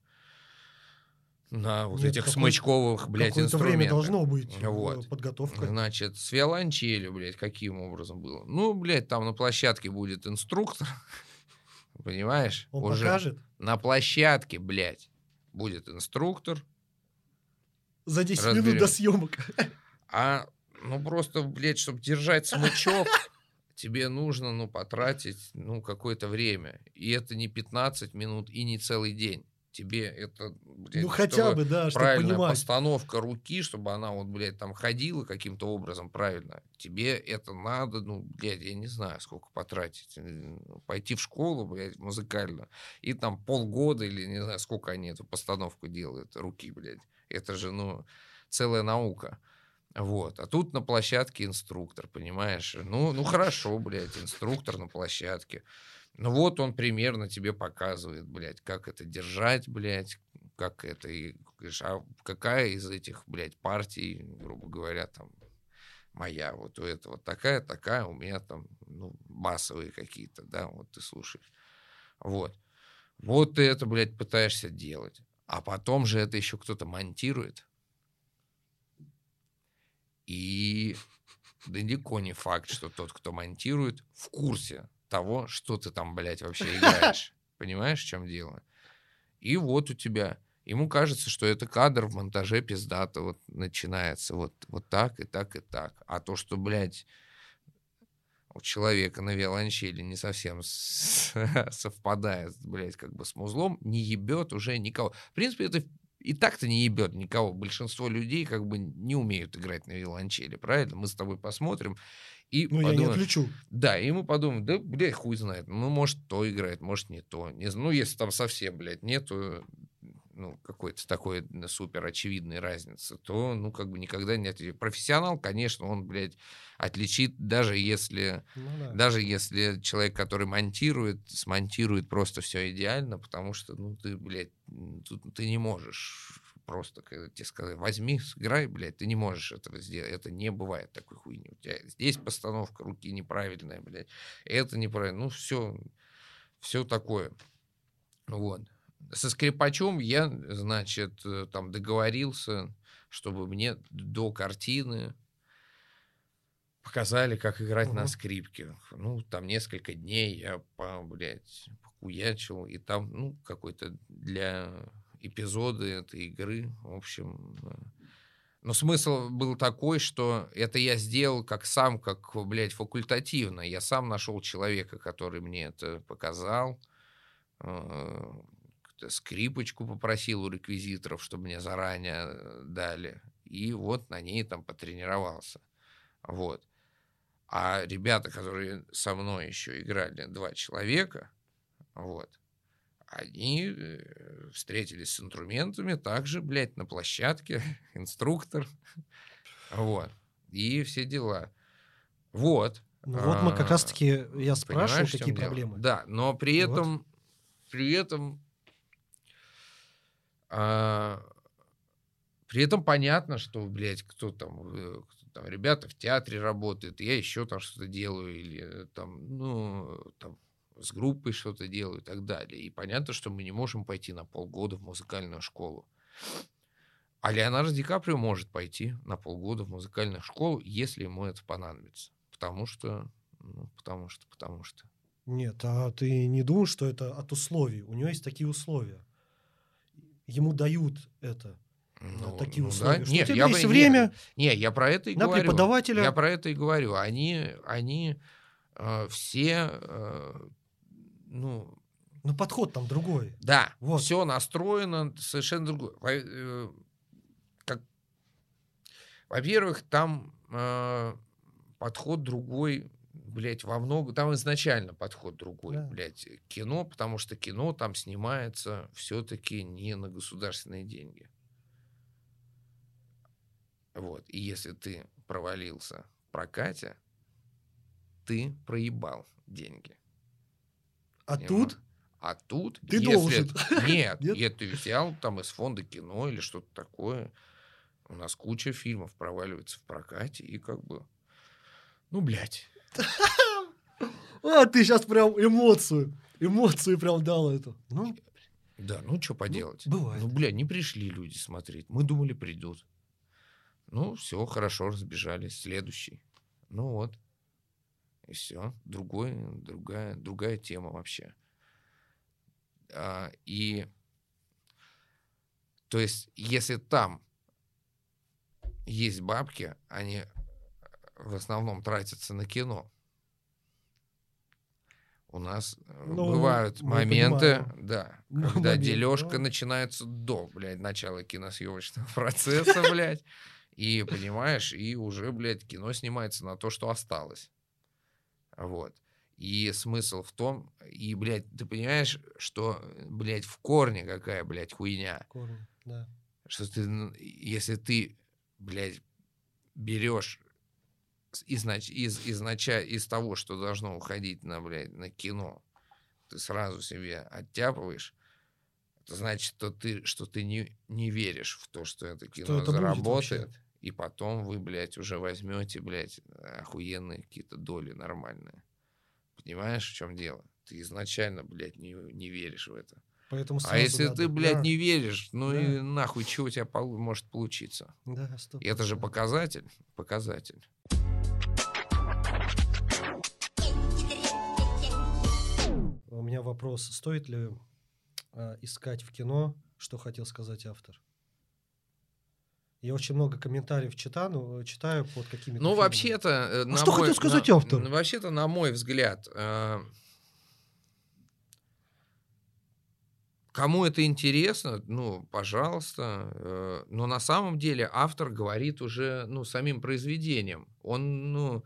на вот Нет, этих смычковых, блядь, Какое-то время инструментах. должно быть э, Вот. подготовка. Значит, с виолончелью, блядь, каким образом было? Ну, блядь, там на площадке будет инструктор, <laughs> понимаешь? Он Уже покажет на площадке, блядь, будет инструктор, за 10 Разберем. минут до съемок. <laughs> а, ну, просто, блядь, чтобы держать смычок, тебе нужно, ну, потратить, ну, какое-то время. И это не 15 минут и не целый день. Тебе это, блядь, Ну хотя бы, да, чтобы правильная понимать. постановка руки, чтобы она вот, блядь, там ходила каким-то образом правильно. Тебе это надо, ну, блядь, я не знаю, сколько потратить. Э, Пойти в школу, блядь, музыкальную, и там полгода или не знаю, сколько они эту постановку делают, руки, блядь. Это же, ну, целая наука. Вот. А тут на площадке инструктор, понимаешь? Ну, ну хорошо, блядь, инструктор на площадке. Ну вот он примерно тебе показывает, блядь, как это держать, блядь, как это, и а какая из этих, блядь, партий, грубо говоря, там, моя, вот у этого такая, такая, у меня там, ну, басовые какие-то, да, вот ты слушаешь. Вот. Вот ты это, блядь, пытаешься делать. А потом же это еще кто-то монтирует. И далеко не факт, что тот, кто монтирует, в курсе того, что ты там, блядь, вообще играешь. Понимаешь, в чем дело? И вот у тебя... Ему кажется, что это кадр в монтаже пиздато вот начинается вот, вот так и так и так. А то, что, блядь, у человека на виолончели не совсем с- <laughs> совпадает, блядь, как бы с музлом, не ебет уже никого. В принципе, это и так-то не ебет никого. Большинство людей как бы не умеют играть на виолончели, правильно? Мы с тобой посмотрим. И Ну, я не подумаем, отличу. да, и мы подумаем, да, блядь, хуй знает. Ну, может, то играет, может, не то. Не, ну, если там совсем, блядь, нету ну, какой-то такой супер очевидной разницы, то, ну, как бы никогда не отличит. Профессионал, конечно, он, блядь, отличит, даже если, Ну да. даже если человек, который монтирует, смонтирует просто все идеально, потому что, ну, ты, блядь, тут ты не можешь просто, когда тебе сказали, возьми, сыграй, блядь, ты не можешь этого сделать. Это не бывает такой хуйни. У тебя здесь постановка руки неправильная, блядь. Это неправильно. Ну, все, все такое. Вот. Со скрипачом я, значит, э, там договорился, чтобы мне до картины показали, как играть на Мгм. скрипке. Ну, там несколько дней я, по, блядь, покуячил, и там, ну, какой-то для эпизода этой игры, в общем... э, Но смысл был такой, что это я сделал как сам, как, блядь, факультативно. Я сам нашел человека, который мне это показал. Э, как-то скрипочку попросил у реквизиторов, чтобы мне заранее э, дали. И вот на ней там потренировался. Вот. А ребята, которые со мной еще играли, два человека, вот, они э, встретились с инструментами также, блядь, на площадке, <laughs> инструктор, <laughs> вот, и все дела. Вот. Ну вот мы как А, раз-таки, я спрашивал, Понимаешь, в чем какие дело? проблемы. Да, но при Вот. этом, при этом, а, при этом понятно, что, блядь, кто там, э, кто там, ребята в театре работают, я еще там что-то делаю, или э, там, ну, там, с группой что-то делаю и так далее. И понятно, что мы не можем пойти на полгода в музыкальную школу. А Леонардо Ди Каприо может пойти на полгода в музыкальную школу, если ему это понадобится. Потому что, ну, потому что, потому что. Нет, а ты не думаешь, что это от условий? У него есть такие условия. Ему дают это, Ну, такие ну да. условия. Что Нет, у тебя я есть бы- время Не, я про это и на говорю. преподавателя. Я про это и говорю. Они, они э, все, э, ну, Но подход там другой. да, Вот. все настроено совершенно другое. Во- э, как- Во-первых, там э, подход другой, блядь, во много. Там изначально подход другой, Да. блядь, кино, потому что кино там снимается все-таки не на государственные деньги. Вот. И если ты провалился в прокате, ты проебал деньги. А Понимаешь? тут А тут, Ты если... должен. <laughs> Нет, Нет? я ты взял там из фонда кино или что-то такое. У нас куча фильмов проваливается в прокате, и как бы... Ну, блядь. А, ты сейчас прям эмоцию, эмоцию прям дал эту. Ну, Да, ну, что поделать. бывает. Ну, бля, не пришли люди смотреть. Мы думали, придут. Ну, все, хорошо, разбежались. Следующий. Ну вот. И все. Другой, другая, другая тема вообще. А, и то есть, если там есть бабки, они в основном тратятся на кино. У нас э, Ну, бывают мы моменты, понимаем. да, Ну, <laughs> когда момент, дележка да. начинается до, блядь, начала киносъемочного <laughs> процесса, блядь. И, понимаешь, и уже, блядь, кино снимается на то, что осталось. Вот. И смысл в том, и, блядь, ты понимаешь, что, блядь, в корне какая, блядь, хуйня. корни, да. Что ты, ну, если ты, блядь, берешь изнач, из, изнача, из того, что должно уходить на, блядь, на кино, ты сразу себе оттяпываешь, это значит, что ты, что ты не, не веришь в то, что это кино это будет заработает. и потом вы, блядь, уже возьмете, блядь, охуенные какие-то доли нормальные. Понимаешь, в чем дело? Ты изначально, блядь, не, не веришь в это. Поэтому А если надо. ты, блядь, Да, не веришь, ну Да. и нахуй, что у тебя полу- может получиться? Да, стоп. И это же показатель. Показатель. У меня вопрос. Стоит ли а, искать в кино, что хотел сказать автор? Я очень много комментариев читаю, ну, читаю под какими-то Ну, вообще-то... э, А что мой- хотел сказать на- автор? Вообще-то, на мой взгляд, э, кому это интересно, ну, пожалуйста. Э, но на самом деле автор говорит уже, ну, самим произведением. Он, ну,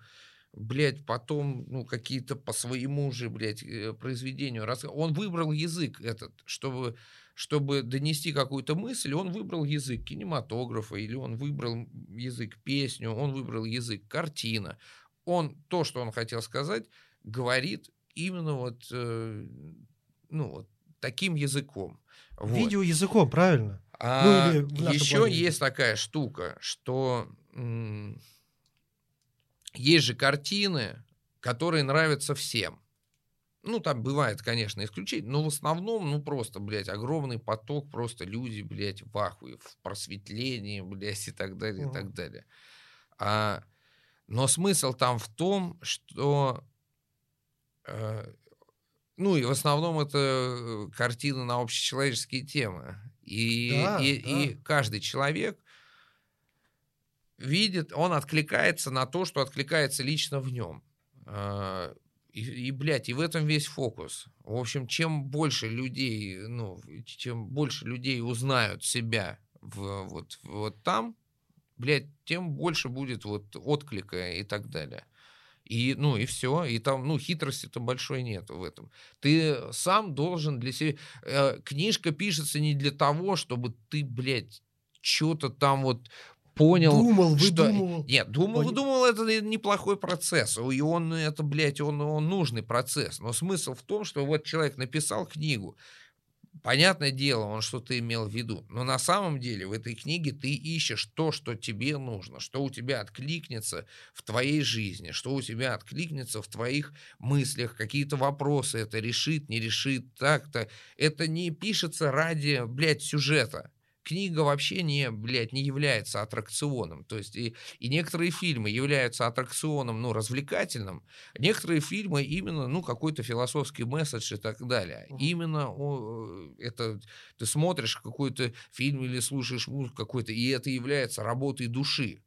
блядь, потом, ну, какие-то по своему же, блядь, э, произведению. Он выбрал язык этот, чтобы, чтобы донести какую-то мысль, он выбрал язык кинематографа, или он выбрал язык песню, он выбрал язык картина. Он то, что он хотел сказать, говорит именно вот, э, ну, вот таким языком. Вот. Видеоязыком, правильно? А ну, еще плане. есть такая штука, что есть же картины, которые нравятся всем. Ну, там бывает, конечно, исключение, но в основном, ну, просто, блядь, огромный поток, просто люди, блядь, в ахуе, в просветлении, <laughs> блядь, и так далее, угу. и так далее. А, но смысл там в том, что э, ну и в основном это э, картины на общечеловеческие темы. И, да, и, да. и каждый человек видит, он откликается на то, что откликается лично в нем. А, и, и, блядь, и в этом весь фокус. В общем, чем больше людей, ну, чем больше людей узнают себя в, вот, вот там, блядь, тем больше будет вот отклика и так далее. И, ну, и все. И там, ну, хитрости-то большой нет в этом. Ты сам должен для себя... Э, книжка пишется не для того, чтобы ты, блядь, что-то там вот понял, думал, что... выдумывал. Нет, думал, Пон... выдумал, это неплохой процесс. И он, это, блядь, он, он нужный процесс. Но смысл в том, что вот человек написал книгу, Понятное дело, он что-то имел в виду. Но на самом деле в этой книге ты ищешь то, что тебе нужно, что у тебя откликнется в твоей жизни, что у тебя откликнется в твоих мыслях, какие-то вопросы это решит, не решит, так-то. Это не пишется ради, блядь, сюжета книга вообще не, блядь, не является аттракционом. То есть и, и некоторые фильмы являются аттракционом, ну, развлекательным, некоторые фильмы именно, ну, какой-то философский месседж и так далее. Mm-hmm. Именно о, это ты смотришь какой-то фильм или слушаешь музыку какой-то, и это является работой души.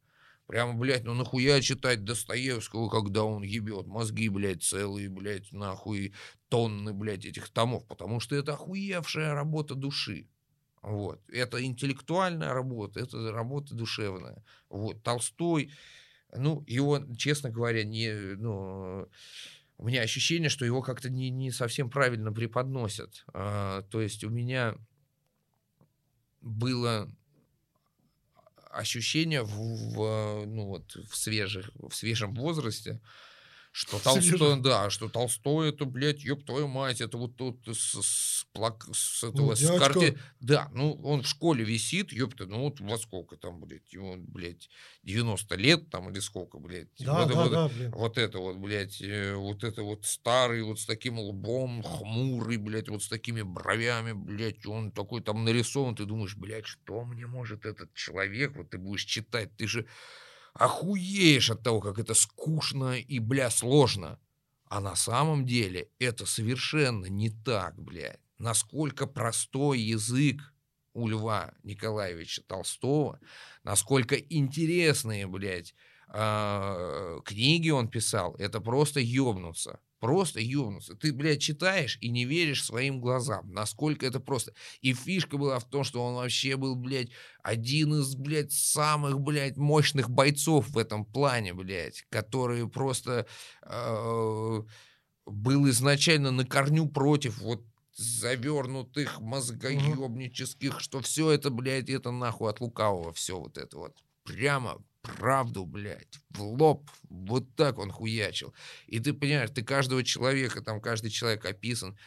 Прямо, блядь, ну нахуя читать Достоевского, когда он ебет мозги, блядь, целые, блядь, нахуй тонны, блядь, этих томов, потому что это охуевшая работа души. Вот. Это интеллектуальная работа, это работа душевная. Вот. Толстой, ну, его, честно говоря, не, ну, у меня ощущение, что его как-то не, не совсем правильно преподносят. А, то есть у меня было ощущение в, в, ну, вот, в, свежих, в свежем возрасте, что Толстой, да, что Толстой это, блядь, ёб твою мать, это вот тут с, с, плак, с этого, ну, с карте... Да, ну, он в школе висит, ёпта, ну вот во сколько там, блядь, ему, блядь, 90 лет там или сколько, блядь. Да, вот, да, вот, да, блин. Вот это вот, блядь, э, вот это вот старый, вот с таким лбом, хмурый, блядь, вот с такими бровями, блядь, он такой там нарисован, ты думаешь, блядь, что мне может этот человек, вот ты будешь читать, ты же охуеешь от того, как это скучно и, бля, сложно. А на самом деле это совершенно не так, блядь. Насколько простой язык у Льва Николаевича Толстого, насколько интересные, блядь, э, книги он писал, это просто ёбнуться. Просто ёбнуться. Ты, блядь, читаешь и не веришь своим глазам, насколько это просто. И фишка была в том, что он вообще был, блядь, один из, блядь, самых, блядь, мощных бойцов в этом плане, блядь, который просто э, был изначально на корню против вот завернутых мозгоебнических, что все это, блядь, это нахуй от лукавого, все вот это вот. Прямо правду, блядь, в лоб. Вот так он хуячил. И ты понимаешь, ты каждого человека, там каждый человек описан,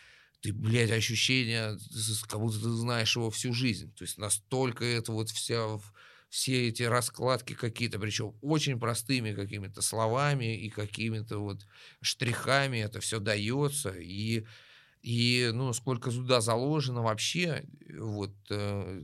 ты, блядь, ощущение, как будто ты знаешь его всю жизнь. То есть настолько это вот вся, все эти раскладки какие-то, причем очень простыми какими-то словами и какими-то вот штрихами это все дается. И, и ну, сколько туда заложено вообще, вот э,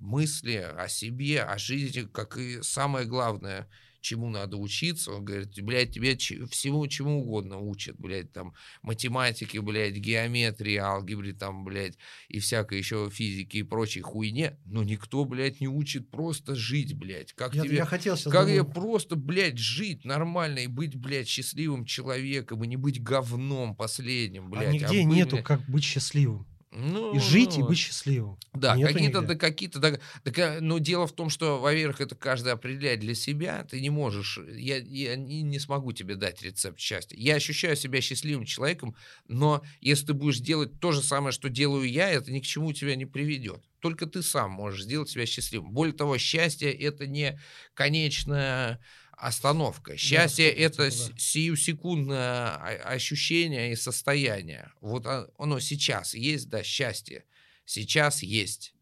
мысли о себе, о жизни, как и самое главное, чему надо учиться. Он говорит, блядь, тебе всему чему угодно учат, блядь, там, математики, блядь, геометрии, алгебре, там, блядь, и всякой еще физики и прочей хуйне, но никто, блядь, не учит просто жить, блядь. Как я, тебе, я хотел сейчас как я просто, блядь, жить нормально и быть, блядь, счастливым человеком, и не быть говном последним, а блядь. А нигде а быть, нету, блядь, как быть счастливым. Ну, и жить, и ну, быть счастливым. Да, какие-то, да, какие-то, да, э, но дело в том, что, во-первых, это каждый определяет для себя, ты не можешь, я, я не, не смогу тебе дать рецепт счастья. Я ощущаю себя счастливым человеком, но если ты будешь делать то же самое, что делаю я, это ни к чему тебя не приведет. Только ты сам можешь сделать себя счастливым. Более того, счастье это не конечная остановка. Счастье сто это да. сиюсекундное ощущение и состояние. Вот оно сейчас есть, да, счастье. Сейчас есть.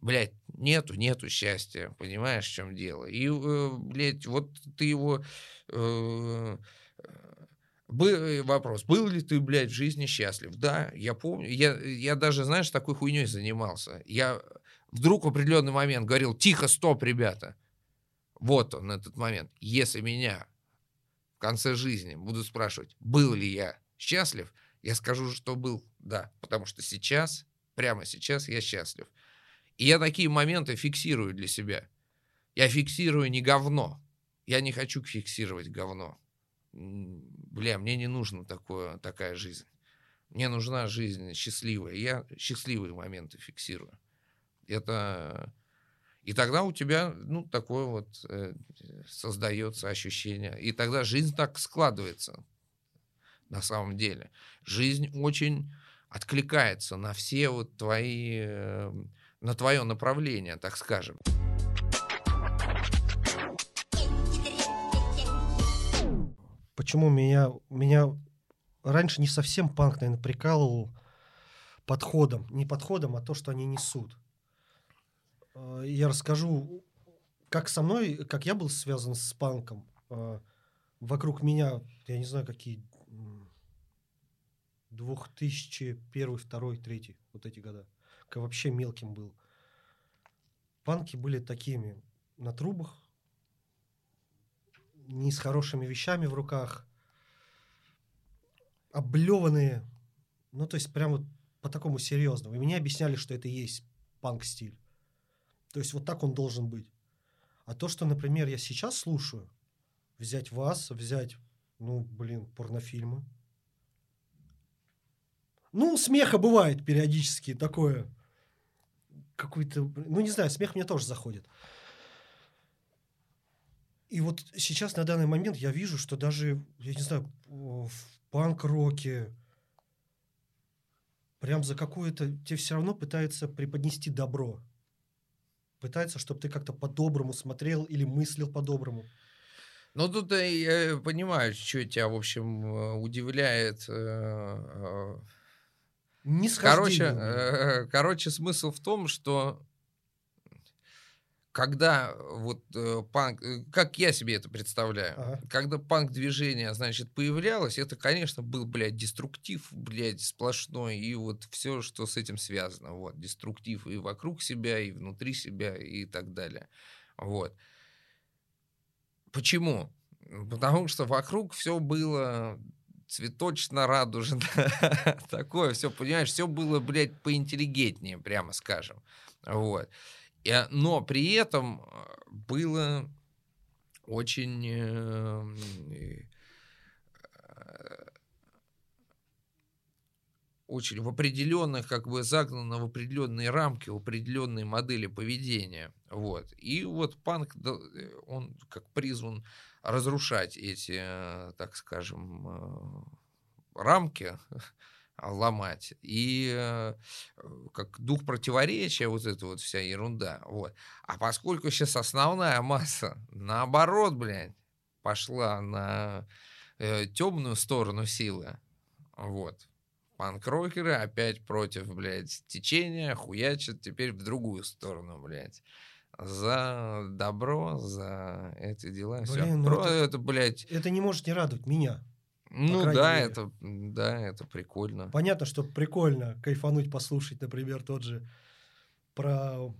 Блять, нету, нету счастья. Понимаешь, в чем дело? И, э, блядь, вот ты его... э, э, бы- э, вопрос, был ли ты, блядь, в жизни счастлив? Да, я помню. Я, я даже, знаешь, такой хуйней занимался. Я вдруг в определенный момент говорил, тихо, стоп, ребята. Вот он, этот момент. Если меня в конце жизни будут спрашивать, был ли я счастлив, я скажу, что был, да. Потому что сейчас, прямо сейчас я счастлив. И я такие моменты фиксирую для себя. Я фиксирую не говно. Я не хочу фиксировать говно. Бля, мне не нужна такое, такая жизнь. Мне нужна жизнь счастливая. Я счастливые моменты фиксирую. Это... И тогда у тебя, ну, такое вот э, создается ощущение. И тогда жизнь так складывается на самом деле. Жизнь очень откликается на все вот твои, э, на твое направление, так скажем. Почему меня, меня раньше не совсем панк, наверное, прикалывал подходом. Не подходом, а то, что они несут. Э, Я расскажу, как со мной, как я был связан с панком. Э, Вокруг меня, я не знаю, какие м, 2001, 2, 3, вот эти года. Как вообще мелким был. Панки были такими на трубах, не с хорошими вещами в руках, облеванные, ну, то есть прям вот по такому серьезному. И мне объясняли, что это и есть панк-стиль. То есть вот так он должен быть. А то, что, например, я сейчас слушаю, взять вас, взять, ну, блин, порнофильмы. Ну, смеха бывает периодически такое. Какой-то, ну, не знаю, смех мне тоже заходит. И вот сейчас, на данный момент, я вижу, что даже, я не знаю, в панк-роке прям за какое-то... Тебе все равно пытаются преподнести добро. Пытаются, чтобы ты как-то по-доброму смотрел или мыслил по-доброму. Ну, тут э, я понимаю, что тебя, в общем, э, удивляет. э, Не Короче, короче, смысл в том, что когда вот э, панк, э, как я себе это представляю, Ага. когда панк-движение, значит, появлялось, это, конечно, был, блядь, деструктив, блядь, сплошной, и вот все, что с этим связано, вот, деструктив и вокруг себя, и внутри себя, и так далее, вот. Почему? Потому что вокруг все было цветочно радужно, <laughs> такое все, понимаешь, все было, блядь, поинтеллигентнее, прямо скажем, вот. А, но при этом э, было очень э, э, очень в определенных, как бы загнано в определенные рамки, в определенные модели поведения. Вот. И вот панк, э, он как призван разрушать эти, э, так скажем, э, рамки, <laughs> ломать. И э, как дух противоречия, вот эта вот вся ерунда. Вот. А поскольку сейчас основная масса, наоборот, блядь, пошла на э, темную сторону силы, вот, панк-рокеры опять против, блядь, течения, хуячат теперь в другую сторону, блядь. За добро, за эти дела. Блин, ну Про это- это, блядь, Это не может не радовать меня. Ну да, мере. это, да, это прикольно. Понятно, что прикольно кайфануть, послушать, например, тот же про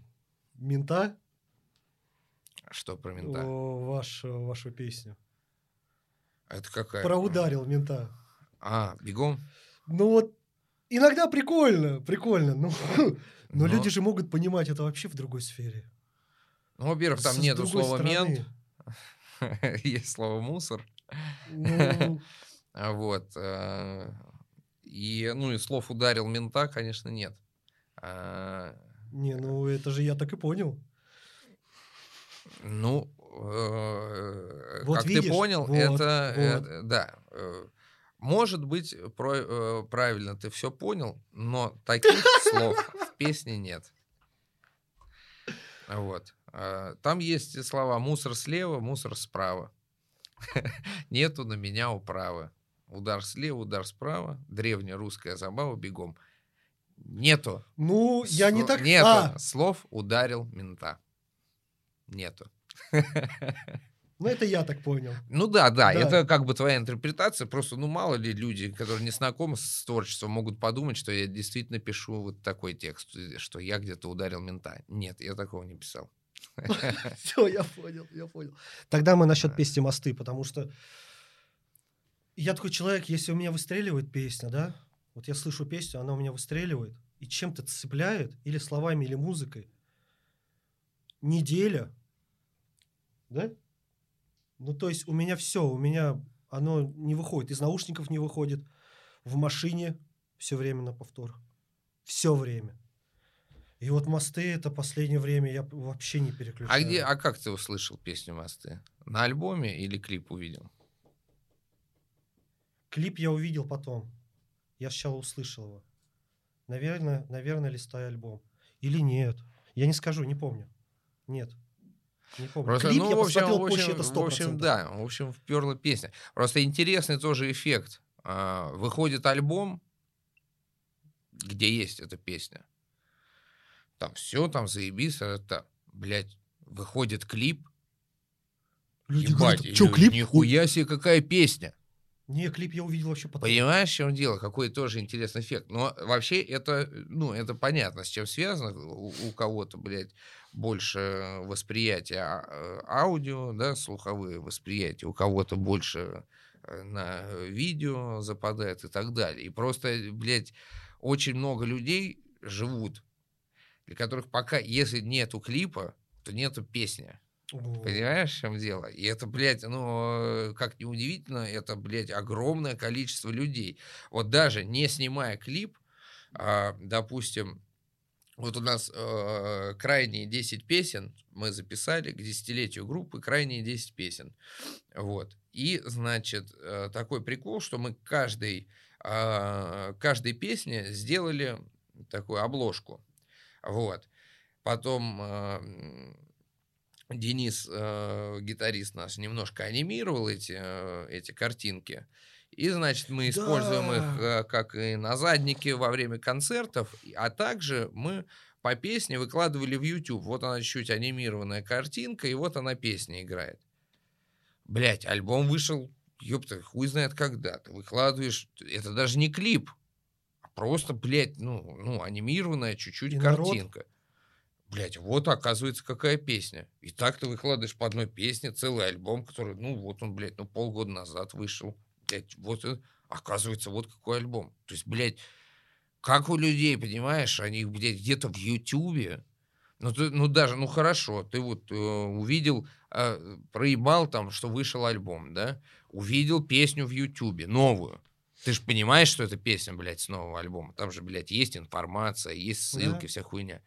мента, Что про мента? о, ваш, вашу песню. Это какая? Про ударил мента. А, бегом? Ну вот, иногда прикольно, прикольно. Ну, <laughs> но Но- люди же могут понимать это вообще в другой сфере. Ну, во-первых, там С нету слова стороны, мент, <laughs> есть слово мусор. ну, А Вот. э, И, ну, и слов ударил мента, конечно, нет. А, Не, ну это же я так и понял. Ну, э, Вот как видишь? ты понял, Вот, это, вот. э, да. э, Может быть, про- э, правильно ты все понял, но таких <laughs> слов в песне нет. Вот. А, Там есть слова «мусор слева, мусор справа». <laughs> Нету на меня управы. Удар слева, удар справа. Древняя русская забава, бегом. Нету. Ну, я не так... Нету А, слов «ударил мента». Нету. ну это я так понял. Ну да, да, Да. это как бы твоя интерпретация. Просто, ну, мало ли люди, которые не знакомы с творчеством, могут подумать, что я действительно пишу вот такой текст, что я где-то ударил мента. Нет, я такого не писал. <laughs> Все, я понял, я понял. Тогда мы насчет песни «Мосты», потому что я такой человек, если у меня выстреливает песня, да, вот я слышу песню, она у меня выстреливает, и чем-то цепляет, или словами, или музыкой, неделя, да? Ну, то есть у меня все, у меня оно не выходит, из наушников не выходит, в машине все время на повтор, все время. И вот мосты это последнее время я вообще не переключаю. А где, а как ты услышал песню «Мосты»? На альбоме или клип увидел? Клип я увидел потом. Я сначала услышал его. Наверное, наверное, листая альбом. Или нет. Я не скажу, не помню. Нет. Не помню. Просто, Клип ну, я в общем, посмотрел в позже, общем, это в общем, 100%. да, в общем, вперла песня. Просто интересный тоже эффект. А, Выходит альбом, где есть эта песня. Там все, там заебись, это, блядь, выходит клип. Люди ебать, говорят, что, клип? Нихуя себе, какая песня. Не, клип я увидел вообще потом. Понимаешь, в чем дело? Какой тоже интересный эффект. Но вообще это, ну, это понятно, с чем связано. У, у кого-то, блядь, больше восприятия а- э, аудио, да, слуховые восприятия, у кого-то больше э, на видео западает и так далее. И просто, блядь, очень много людей живут, для которых пока, если нету клипа, то нету песни. Понимаешь, в чем дело? И это, блядь, ну, э, как ни удивительно, это, блядь, огромное количество людей. Вот даже не снимая клип, а, допустим, вот у нас э, крайние 10 песен мы записали к десятилетию группы, крайние 10 песен. Вот. И, значит, э, такой прикол, что мы каждой, а, каждой песне сделали такую обложку. Вот. Потом э, Денис, э, гитарист наш, немножко анимировал эти, э, эти картинки. И, значит, мы используем их Да. э, как и на заднике во время концертов, а также мы по песне выкладывали в YouTube. Вот она чуть анимированная картинка, и вот она песня играет. Блять, альбом вышел, ёпта, хуй знает когда. Ты выкладываешь, это даже не клип, а просто, блядь, ну, ну анимированная чуть-чуть И народ- Блять, вот оказывается какая песня. И так ты выкладываешь по одной песне целый альбом, который, ну вот он, блядь, ну полгода назад вышел. Блядь, вот оказывается вот какой альбом. То есть, блядь, как у людей, понимаешь, они, блядь, где-то в Ютубе, ну, ты, ну даже, ну хорошо, ты вот э, увидел, э, проебал там, что вышел альбом, да, увидел песню в Ютубе, новую. Ты же понимаешь, что это песня, блядь, с нового альбома. Там же, блядь, есть информация, есть ссылки, Да. вся хуйня.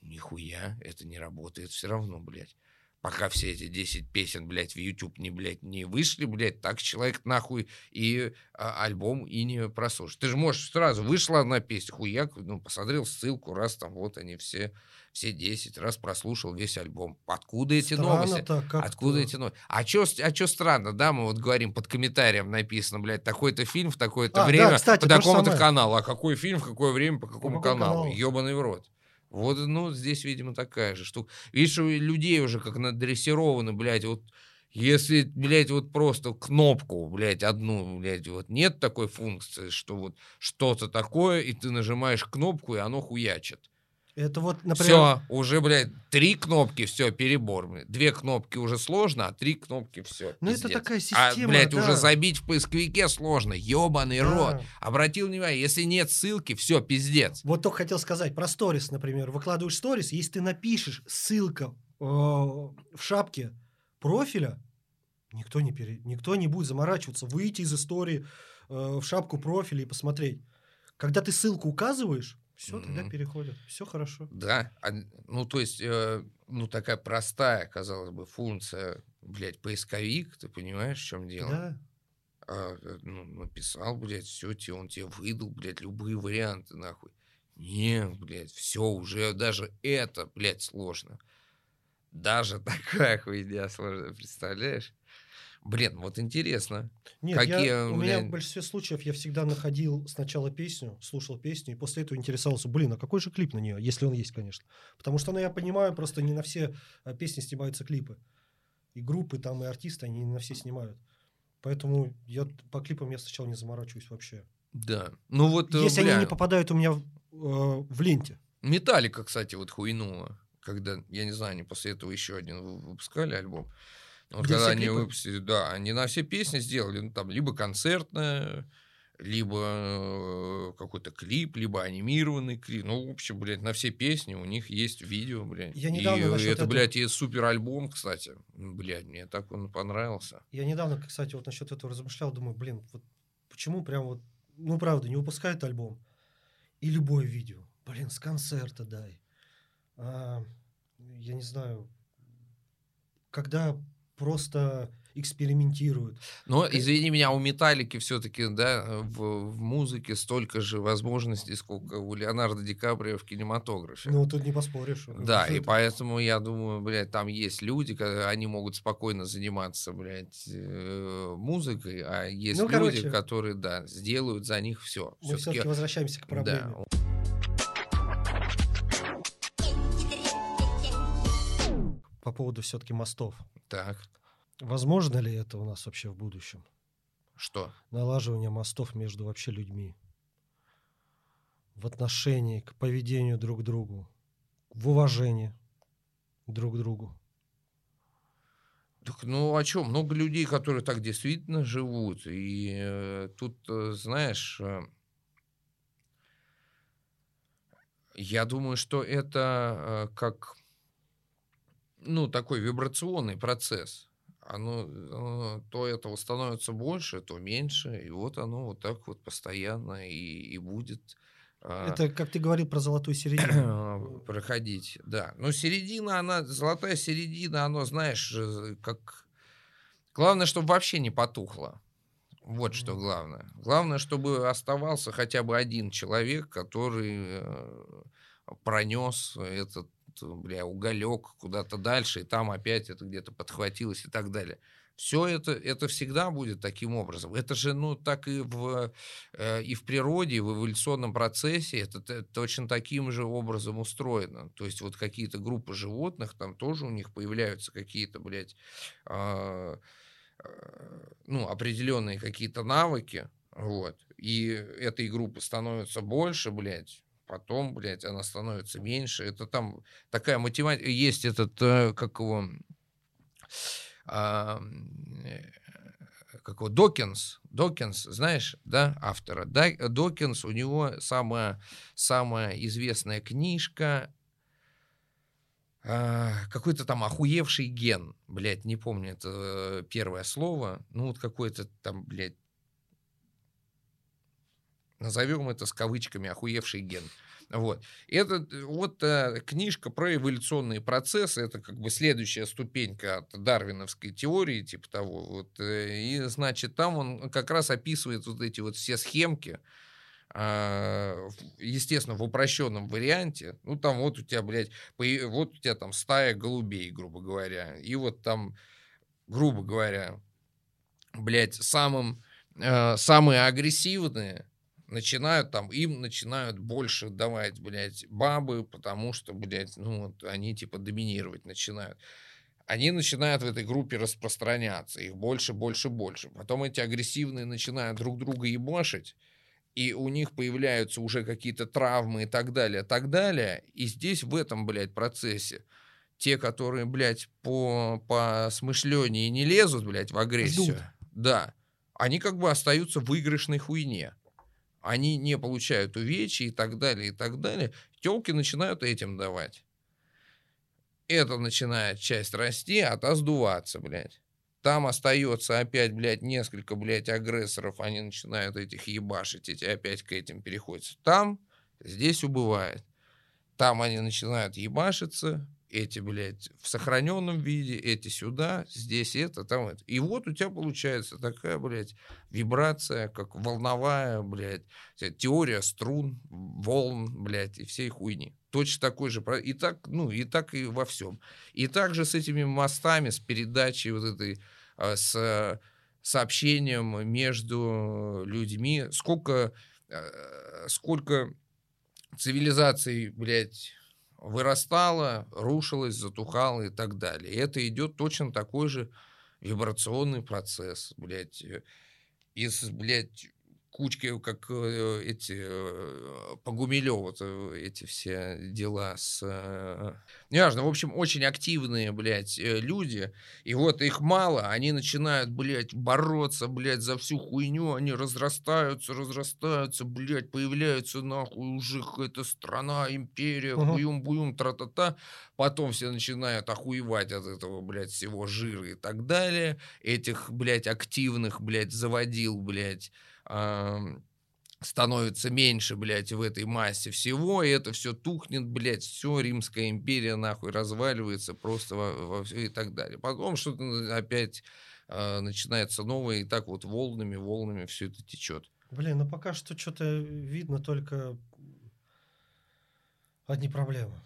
Нихуя, это не работает все равно, блядь. Пока все эти 10 песен, блядь, в YouTube не, блядь, не вышли, блядь, так человек нахуй и а, альбом и не прослушает. Ты же можешь сразу, вышла одна песня, хуяк, ну, посмотрел ссылку, раз там, вот они все, все 10, раз прослушал весь альбом. Откуда эти новости? Странно-то как-то. Откуда эти новости? А чё, а чё странно, да, мы вот говорим, под комментарием написано, блядь, такой-то фильм в такое-то А, да, время кстати, по такому-то каналу. А какой фильм, в какое время, по какому какому каналу? каналу? Ёбаный в рот. Вот, ну, здесь, видимо, такая же штука. Видишь, у людей уже как надрессированы, блядь, вот если, блядь, вот просто кнопку, блядь, одну, блядь, вот нет такой функции, что вот что-то такое, и ты нажимаешь кнопку, и оно хуячит. Это вот, например, Все, уже, блядь, три кнопки, все, перебор. блядь. Две кнопки уже сложно, а три кнопки все. Ну, это такая А, система, блядь, да. уже забить в поисковике сложно. Ебаный Да. рот. Обратил внимание, если нет ссылки, все, пиздец. Вот только хотел сказать про сторис, например. Выкладываешь сторис, если ты напишешь ссылка э, в шапке профиля, никто не, пере... никто не будет заморачиваться, выйти из истории э, в шапку профиля и посмотреть. Когда ты ссылку указываешь, Все, тогда Мгм. переходят. Все хорошо. Да, а, ну то есть, э, ну такая простая, казалось бы, функция, блядь, поисковик, ты понимаешь, в чем дело? Да. А, э, ну, написал, блядь, все, тебе, он тебе выдал, блядь, любые варианты, нахуй. Не, блядь, все, уже даже это, блядь, сложно. Даже <laughs> такая хуйня сложная, представляешь? Блин, вот интересно. Нет, Какие, я, у меня в блядь? большинстве случаев я всегда находил сначала песню, слушал песню, и после этого интересовался, блин, а какой же клип на нее, если он есть, конечно. Потому что, ну, я понимаю, просто не на все а, песни снимаются клипы. И группы там, и артисты, они не на все снимают. Поэтому я по клипам я сначала не заморачиваюсь вообще. Да. Ну вот, э, Если бля, они не попадают у меня в, э, в ленте. Металлика, кстати, вот хуйнула. Когда, я не знаю, они после этого еще один вы- выпускали альбом. Вот когда они клипы? выпустили, да, они на все песни сделали, ну, там, либо концертное, либо э, какой-то клип, либо анимированный клип. Ну, в общем, блядь, на все песни у них есть видео, блядь. Я и недавно насчет это, этого- блядь, и супер альбом, кстати. Блядь, мне так он понравился. Я недавно, кстати, вот насчет этого размышлял, думаю, блин, вот почему прям вот, ну, правда, не выпускают альбом и любое видео. Блин, с концерта дай. А, я не знаю, когда просто экспериментируют. Но, извини меня, у Металлики все-таки, да, в, в музыке столько же возможностей, сколько у Леонардо Ди Каприо в кинематографе. Ну, тут не поспоришь. Да, и Это- поэтому я думаю, блядь, там есть люди, они могут спокойно заниматься, блядь, э, музыкой, а есть Ну, люди, короче. которые, да, сделают за них все. Мы все-таки возвращаемся к проблеме. По поводу все-таки мостов. Так, Возможно ли это у нас вообще в будущем? что? налаживание мостов между вообще людьми. В отношении к поведению друг к другу. В уважении друг к другу. Так, ну, о чем? Много людей, которые так действительно живут. И э, тут, э, знаешь, э, я думаю, что это э, как, ну, такой вибрационный процесс. Оно, э, то этого становится больше, то меньше. И вот оно вот так вот постоянно и, и будет. э, Это, как ты говорил про золотую середину. <clears throat> проходить, да. Но середина, она, золотая середина, оно, знаешь, э, как... Главное, чтобы вообще не потухло. Вот что главное. Главное, чтобы оставался хотя бы один человек, который пронес этот, э, бля, уголек куда-то дальше, и там опять это где-то подхватилось и так далее. Все это, это всегда будет таким образом. Это же, ну, так и в, э, и в природе, и в эволюционном процессе это т- точно таким же образом устроено. То есть вот какие-то группы животных, там тоже у них появляются какие-то, блядь, а, э, ну, определенные какие-то навыки, вот, и этой группы становится больше, блядь, потом, блядь, она становится меньше. Это там такая математика. Есть этот, э, как его, а, э, как его, Докинс, Докинс, знаешь, да, автора. Да, Докинс, у него самая, самая известная книжка а, какой-то там охуевший ген, блядь, не помню это э, первое слово, ну вот какой-то там, блядь, назовем это с кавычками охуевший ген. Вот. Это э, вот э, книжка про эволюционные процессы, это как бы следующая ступенька от дарвиновской теории, типа того. Вот, э, и, значит, там он как раз описывает вот эти вот все схемки, в- естественно, в упрощенном варианте. Ну, там вот у тебя, блядь, вот у тебя там стая голубей, грубо говоря. И вот там, грубо говоря, блядь, самым, э, самые агрессивные начинают там, им начинают больше давать, блядь, бабы, потому что, блядь, ну, вот они типа доминировать начинают. Они начинают в этой группе распространяться, их больше, больше, больше. Потом эти агрессивные начинают друг друга ебашить, и у них появляются уже какие-то травмы и так далее, так далее. И здесь, в этом, блядь, процессе, те, которые, блядь, по, по смышлению не лезут, блядь, в агрессию, Ждут. да, они как бы остаются в выигрышной хуйне. Они не получают увечья и так далее, и так далее. Телки начинают этим давать. Это начинает часть расти, а та сдуваться, блядь. Там остается опять, блядь, несколько, блядь, агрессоров, они начинают этих ебашить, эти опять к этим переходят. Там здесь убывает. Там они начинают ебашиться, эти, блядь, в сохраненном виде, эти сюда, здесь это, там это. И вот у тебя получается такая, блядь, вибрация, как волновая, блядь, теория струн, волн, блядь, и всей хуйни. Точно такой же. И так, ну, и так и во всем. И также с этими мостами, с передачей вот этой, а, с сообщением между людьми. Сколько, э, сколько цивилизаций, блядь, вырастала, рушилась, затухала и так далее. И это идет точно такой же вибрационный процесс, блядь, э, из, блядь, кучки, как э, эти э, по Гумилеву эти все дела с... Э, неважно, в общем, очень активные, блядь, э, люди, и вот их мало, они начинают, блядь, бороться, блядь, за всю хуйню, они разрастаются, разрастаются, блядь, появляются нахуй уже какая-то страна, империя, uh-huh. хуюм-буюм, тра-та-та, потом все начинают охуевать от этого, блядь, всего жира и так далее, этих, блядь, активных, блядь, заводил, блядь, становится меньше, блядь, в этой массе всего, и это все тухнет, блядь, все, Римская империя нахуй разваливается просто во, во все и так далее. Потом что-то опять э, начинается новое, и так вот волнами, волнами все это течет. Блин, ну пока что что-то видно только одни проблемы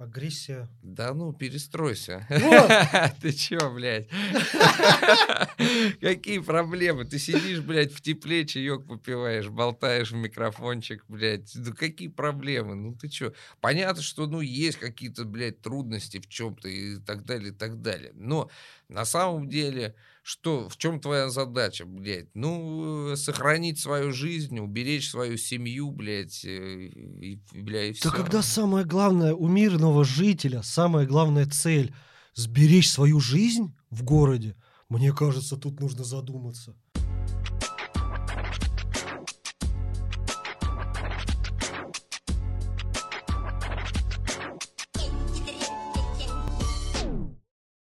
агрессия. Да ну, перестройся. <laughs> Ты чё, блядь? <laughs> Какие проблемы? Ты сидишь, блядь, в тепле, чаек попиваешь, болтаешь в микрофончик, блядь. Ну какие проблемы? Ну ты чё? Понятно, что, ну, есть какие-то, блядь, трудности в чем-то и так далее, и так далее. Но на самом деле что, в чем твоя задача, блядь? Ну, сохранить свою жизнь, уберечь свою семью, блядь, э, и, бля, и все. Да когда самое главное у мирного жителя, самая главная цель — сберечь свою жизнь в городе, мне кажется, тут нужно задуматься.